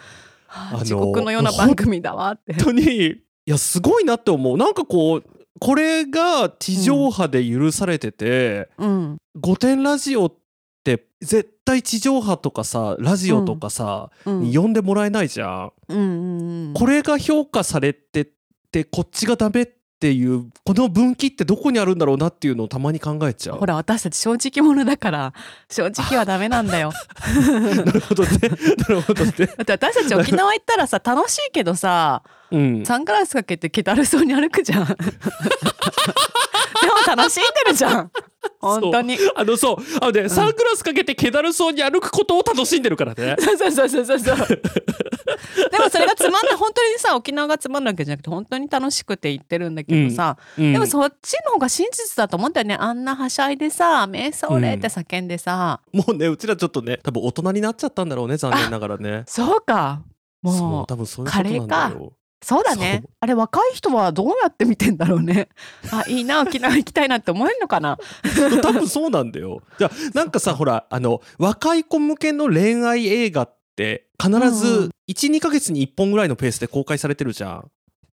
[SPEAKER 2] 地獄のような番組だわって。
[SPEAKER 1] 本当にいやすごいなって思う。なんかこうこれが地上波で許されてて
[SPEAKER 2] うん「
[SPEAKER 1] 御殿ラジオ」って絶対地上波とかさラジオとかさ、
[SPEAKER 2] うん。
[SPEAKER 1] に呼んでもらえないじゃん。
[SPEAKER 2] うんうんうん。
[SPEAKER 1] これが評価されてってこっちがダメっていうこの分岐ってどこにあるんだろうなっていうのをたまに考えちゃう。
[SPEAKER 2] ほら私たち正直者だから正直はダメなんだよ
[SPEAKER 1] なるほどね。なるほどね。
[SPEAKER 2] だって私たち沖縄行ったらさ楽しいけどさ
[SPEAKER 1] うん。
[SPEAKER 2] サングラスかけて気だるそうに歩くじゃん。でも楽しんでるじゃん。本当に。
[SPEAKER 1] あのそう。あのね、サングラスかけて気だるそうに歩くことを楽しんでるからね。
[SPEAKER 2] そうそうそうそうそう。そうでもそれがつまんない本当にさ沖縄がつまんないわけじゃなくて本当に楽しくて行ってるんだけどさ、
[SPEAKER 1] うん。
[SPEAKER 2] でもそっちの方が真実だと思ったよね。あんなはしゃいでさ「瞑想れ」って叫んでさ、
[SPEAKER 1] もうねうちらちょっとね多分大人になっちゃったんだろうね残念ながらね。
[SPEAKER 2] そうか。もう
[SPEAKER 1] 多分そういうことなんだよ。
[SPEAKER 2] そうだね。あれ若い人はどうやって見てんだろうね。あいいな沖縄行きたいなって思えるのかな。
[SPEAKER 1] 多分そうなんだよ。じゃあなんかさほらあの若い子向けの恋愛映画って必
[SPEAKER 2] うんう
[SPEAKER 1] ず
[SPEAKER 2] ん
[SPEAKER 1] 12ヶ月に1本ぐらいのペースで公開されてるじゃん。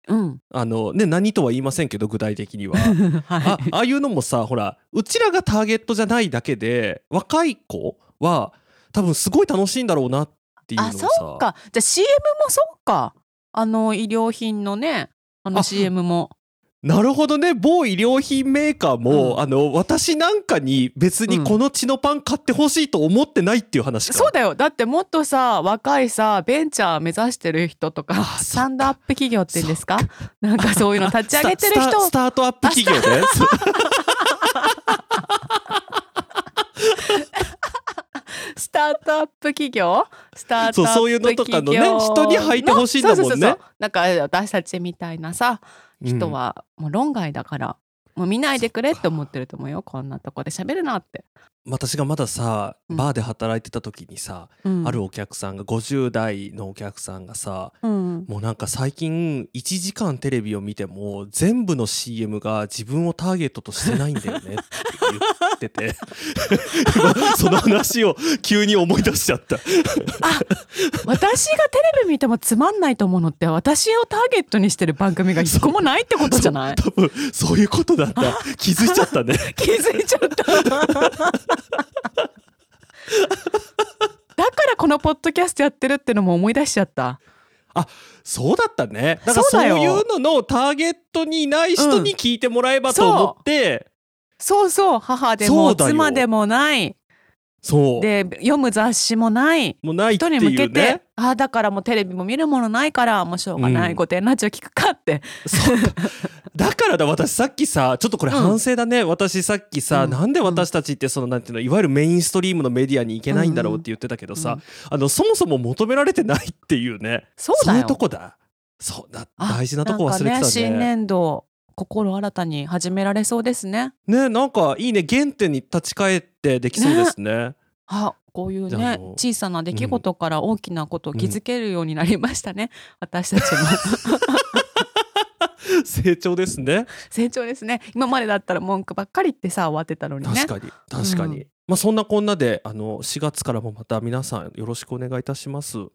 [SPEAKER 2] うん。
[SPEAKER 1] あのね何とは言いませんけど具体的には。あ
[SPEAKER 2] は
[SPEAKER 1] ああいうのもさほらうちらがターゲットじゃないだけで若い子は多分すごい楽しいんだろうなっていうのを
[SPEAKER 2] あ
[SPEAKER 1] さ
[SPEAKER 2] そうか。じゃあ CM もそうかあの衣料品のねあの
[SPEAKER 1] あ
[SPEAKER 2] CM も。
[SPEAKER 1] なるほどね。某衣料品メーカーも、
[SPEAKER 2] うん。
[SPEAKER 1] あの私なんかに別にこの血のパン買ってほしいと思ってないっていう話か、
[SPEAKER 2] そうだよ。だってもっとさ若いさベンチャー目指してる人とかスタンドアップ企業って言うんですか？なんかそういうの立ち上げてる人。
[SPEAKER 1] スタスタスタートアップ企業ね
[SPEAKER 2] スタートアップ企業？スタートアップ
[SPEAKER 1] そうそういうのとかのね
[SPEAKER 2] 企業
[SPEAKER 1] 人に履いてほしいんだもんね。
[SPEAKER 2] そうそうそうなんか私たちみたいなさ人はもう論外だから、もう見ないでくれって思ってると思うよ。こんなとこで喋るなって、
[SPEAKER 1] 私がまださ
[SPEAKER 2] うん。
[SPEAKER 1] バーで働いてた時にさ、
[SPEAKER 2] うん。
[SPEAKER 1] あるお客さんが50代のお客さんがさ
[SPEAKER 2] うん、
[SPEAKER 1] もうなんか最近1時間テレビを見ても全部の CM が自分をターゲットとしてないんだよねって言ってて その話を急に思い出しちゃった。
[SPEAKER 2] 私がテレビ見てもつまんないと思うのって私をターゲットにしてる番組が一個もないってことじゃない？
[SPEAKER 1] 多分そういうことだった。気づいちゃったね。
[SPEAKER 2] 気づいちゃった だからこのポッドキャストやってるってのも思い出しちゃった。
[SPEAKER 1] そうだったね。だから
[SPEAKER 2] そ
[SPEAKER 1] うういうののターゲットにいない人に聞いてもらえばと思って、
[SPEAKER 2] そうそう。母でも妻でもない。
[SPEAKER 1] そう。
[SPEAKER 2] で読む雑誌もない。
[SPEAKER 1] もうないっていう
[SPEAKER 2] 人に向けて、
[SPEAKER 1] ね
[SPEAKER 2] ああだからもうテレビも見るものないからもうしょうがない、
[SPEAKER 1] うん。
[SPEAKER 2] 御殿ラジオ聞くかって。
[SPEAKER 1] そう。かだからだ私さっきさちょっとこれ反省だね、私さっきさ、
[SPEAKER 2] うん。
[SPEAKER 1] なんで私たちってそのなんていうのいわゆるメインストリームのメディアに行けないんだろうって言ってたけどさ、
[SPEAKER 2] うん。
[SPEAKER 1] あのそもそも求められてないっていうね
[SPEAKER 2] そうだよ。
[SPEAKER 1] いうとこだ。そうだ
[SPEAKER 2] あ
[SPEAKER 1] 大事なとこ忘れてたね。
[SPEAKER 2] ね新年度心新たに始められそうですね。
[SPEAKER 1] ねなんかいいね。原点に立ち返ってできそうですね。
[SPEAKER 2] あこういうね小さな出来事から大きなことを気づけるようになりましたね、私たちも。
[SPEAKER 1] 成長ですね。
[SPEAKER 2] 成長ですね。今までだったら文句ばっかり言ってさ終わってたのにね。
[SPEAKER 1] 確かに確かに、
[SPEAKER 2] う
[SPEAKER 1] まあそんなこんなであの4月からもまた皆さんよろしくお願いいたします。今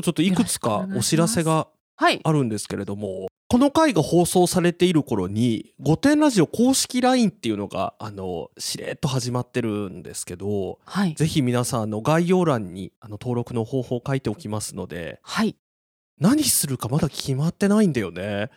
[SPEAKER 1] 日ちょっといくつかお知らせが
[SPEAKER 2] はい。
[SPEAKER 1] あるんですけれどもこの回が放送されている頃に「御殿ラジオ」公式 LINE っていうのがあのしれっと始まってるんですけど
[SPEAKER 2] はい。
[SPEAKER 1] ぜひ皆さんあの概要欄にあの登録の方法を書いておきますので
[SPEAKER 2] はい。
[SPEAKER 1] 何するかまだ決まってないんだよね。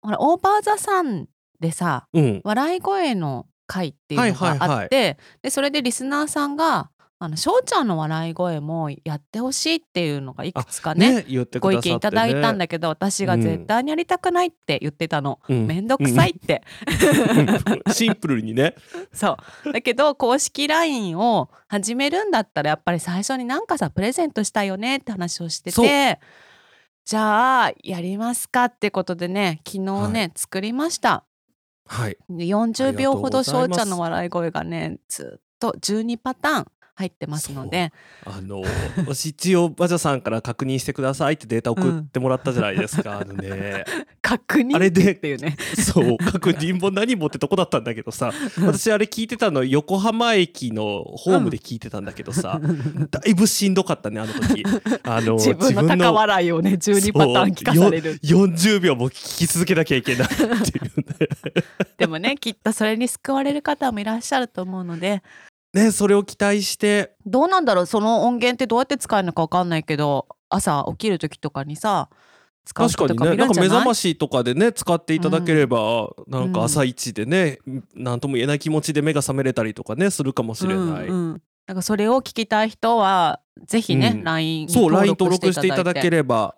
[SPEAKER 2] ほらオーバーザさんでさ
[SPEAKER 1] うん、
[SPEAKER 2] 笑い声の回っていうのがあって、
[SPEAKER 1] はいはいはい。
[SPEAKER 2] でそれでリスナーさんがあの翔ちゃんの笑い声もやってほしいっていうのがいくつかね
[SPEAKER 1] ね言ってく
[SPEAKER 2] ご意見いただいたんだけど私が絶対にやりたくないって言ってたの、
[SPEAKER 1] うん。
[SPEAKER 2] めんどくさいって、
[SPEAKER 1] う んシンプルにね。
[SPEAKER 2] そう。だけど公式 LINE を始めるんだったらやっぱり最初になんかさプレゼントしたいよねって話をしててじゃあやりますかってことでね昨日ね、
[SPEAKER 1] は
[SPEAKER 2] 作りました。
[SPEAKER 1] はい。
[SPEAKER 2] で40秒ほど翔ちゃんの笑い声がねずっと12パターン入ってますので。
[SPEAKER 1] あの 私一応バジャさんから確認してくださいってデータ送ってもらったじゃないですか、あのね。
[SPEAKER 2] 確認？
[SPEAKER 1] あれで
[SPEAKER 2] っていうね。
[SPEAKER 1] そう。確認も何もってとこだったんだけどさ私あれ聞いてたの横浜駅のホームで聞いてたんだけどさ、だいぶしんどかったねあの時。あの
[SPEAKER 2] 自分の高笑いをね12パターン聞かされる。
[SPEAKER 1] そうよ40秒も聞き続けなきゃいけないっていうね。
[SPEAKER 2] でもねきっとそれに救われる方もいらっしゃると思うので
[SPEAKER 1] ねそれを期待して。
[SPEAKER 2] どうなんだろう？その音源ってどうやって使えるのかわかんないけど朝起きる時とかにさ使う人とか
[SPEAKER 1] 確かにね。
[SPEAKER 2] な
[SPEAKER 1] んか目覚ましとかでね使っていただければ、なんか朝一でね何とも言えない気持ちで目が覚めれたりとかねするかもしれない。
[SPEAKER 2] うんうん。だからそれを聞きたい人はぜひね、
[SPEAKER 1] うん。
[SPEAKER 2] LINE に
[SPEAKER 1] そう LINE
[SPEAKER 2] 登
[SPEAKER 1] 登録していただけ
[SPEAKER 2] れ
[SPEAKER 1] れば。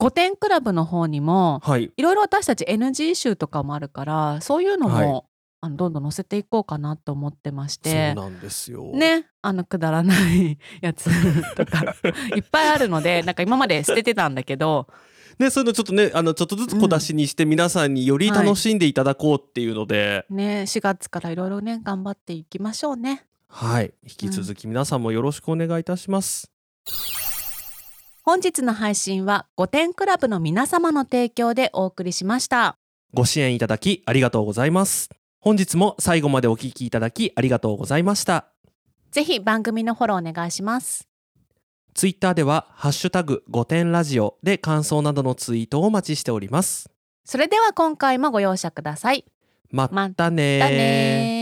[SPEAKER 2] 5点クラブの方にも
[SPEAKER 1] はい。
[SPEAKER 2] いろいろ私たち NG 集とかもあるからそういうのも、
[SPEAKER 1] はい
[SPEAKER 2] あのどんどん載せていこうかなと思ってまし
[SPEAKER 1] そう
[SPEAKER 2] て
[SPEAKER 1] なんですよ。
[SPEAKER 2] ねあのくだらないやつとか いっぱいあるのでなんか今まで捨ててたんだけど
[SPEAKER 1] ねそういうのちょっとねあのちょっとずつ小出しにして皆さんにより楽しんでいただこうっていうので、
[SPEAKER 2] ね4月からいろいろね頑張っていきましょうね。
[SPEAKER 1] はい引き続き皆さんもよろしくお願いいたします。
[SPEAKER 2] 本日の配信は5点クラブの皆様の提供でお送りしました。
[SPEAKER 1] ご支援いただきありがとうございます。本日も最後までお聞きいただきありがとうございました。
[SPEAKER 2] ぜひ番組のフォローお願いします。
[SPEAKER 1] ツイッターではハッシュタグ5点ラジオで感想などのツイートをお待ちしております。
[SPEAKER 2] それでは今回もご容赦ください。
[SPEAKER 1] まったね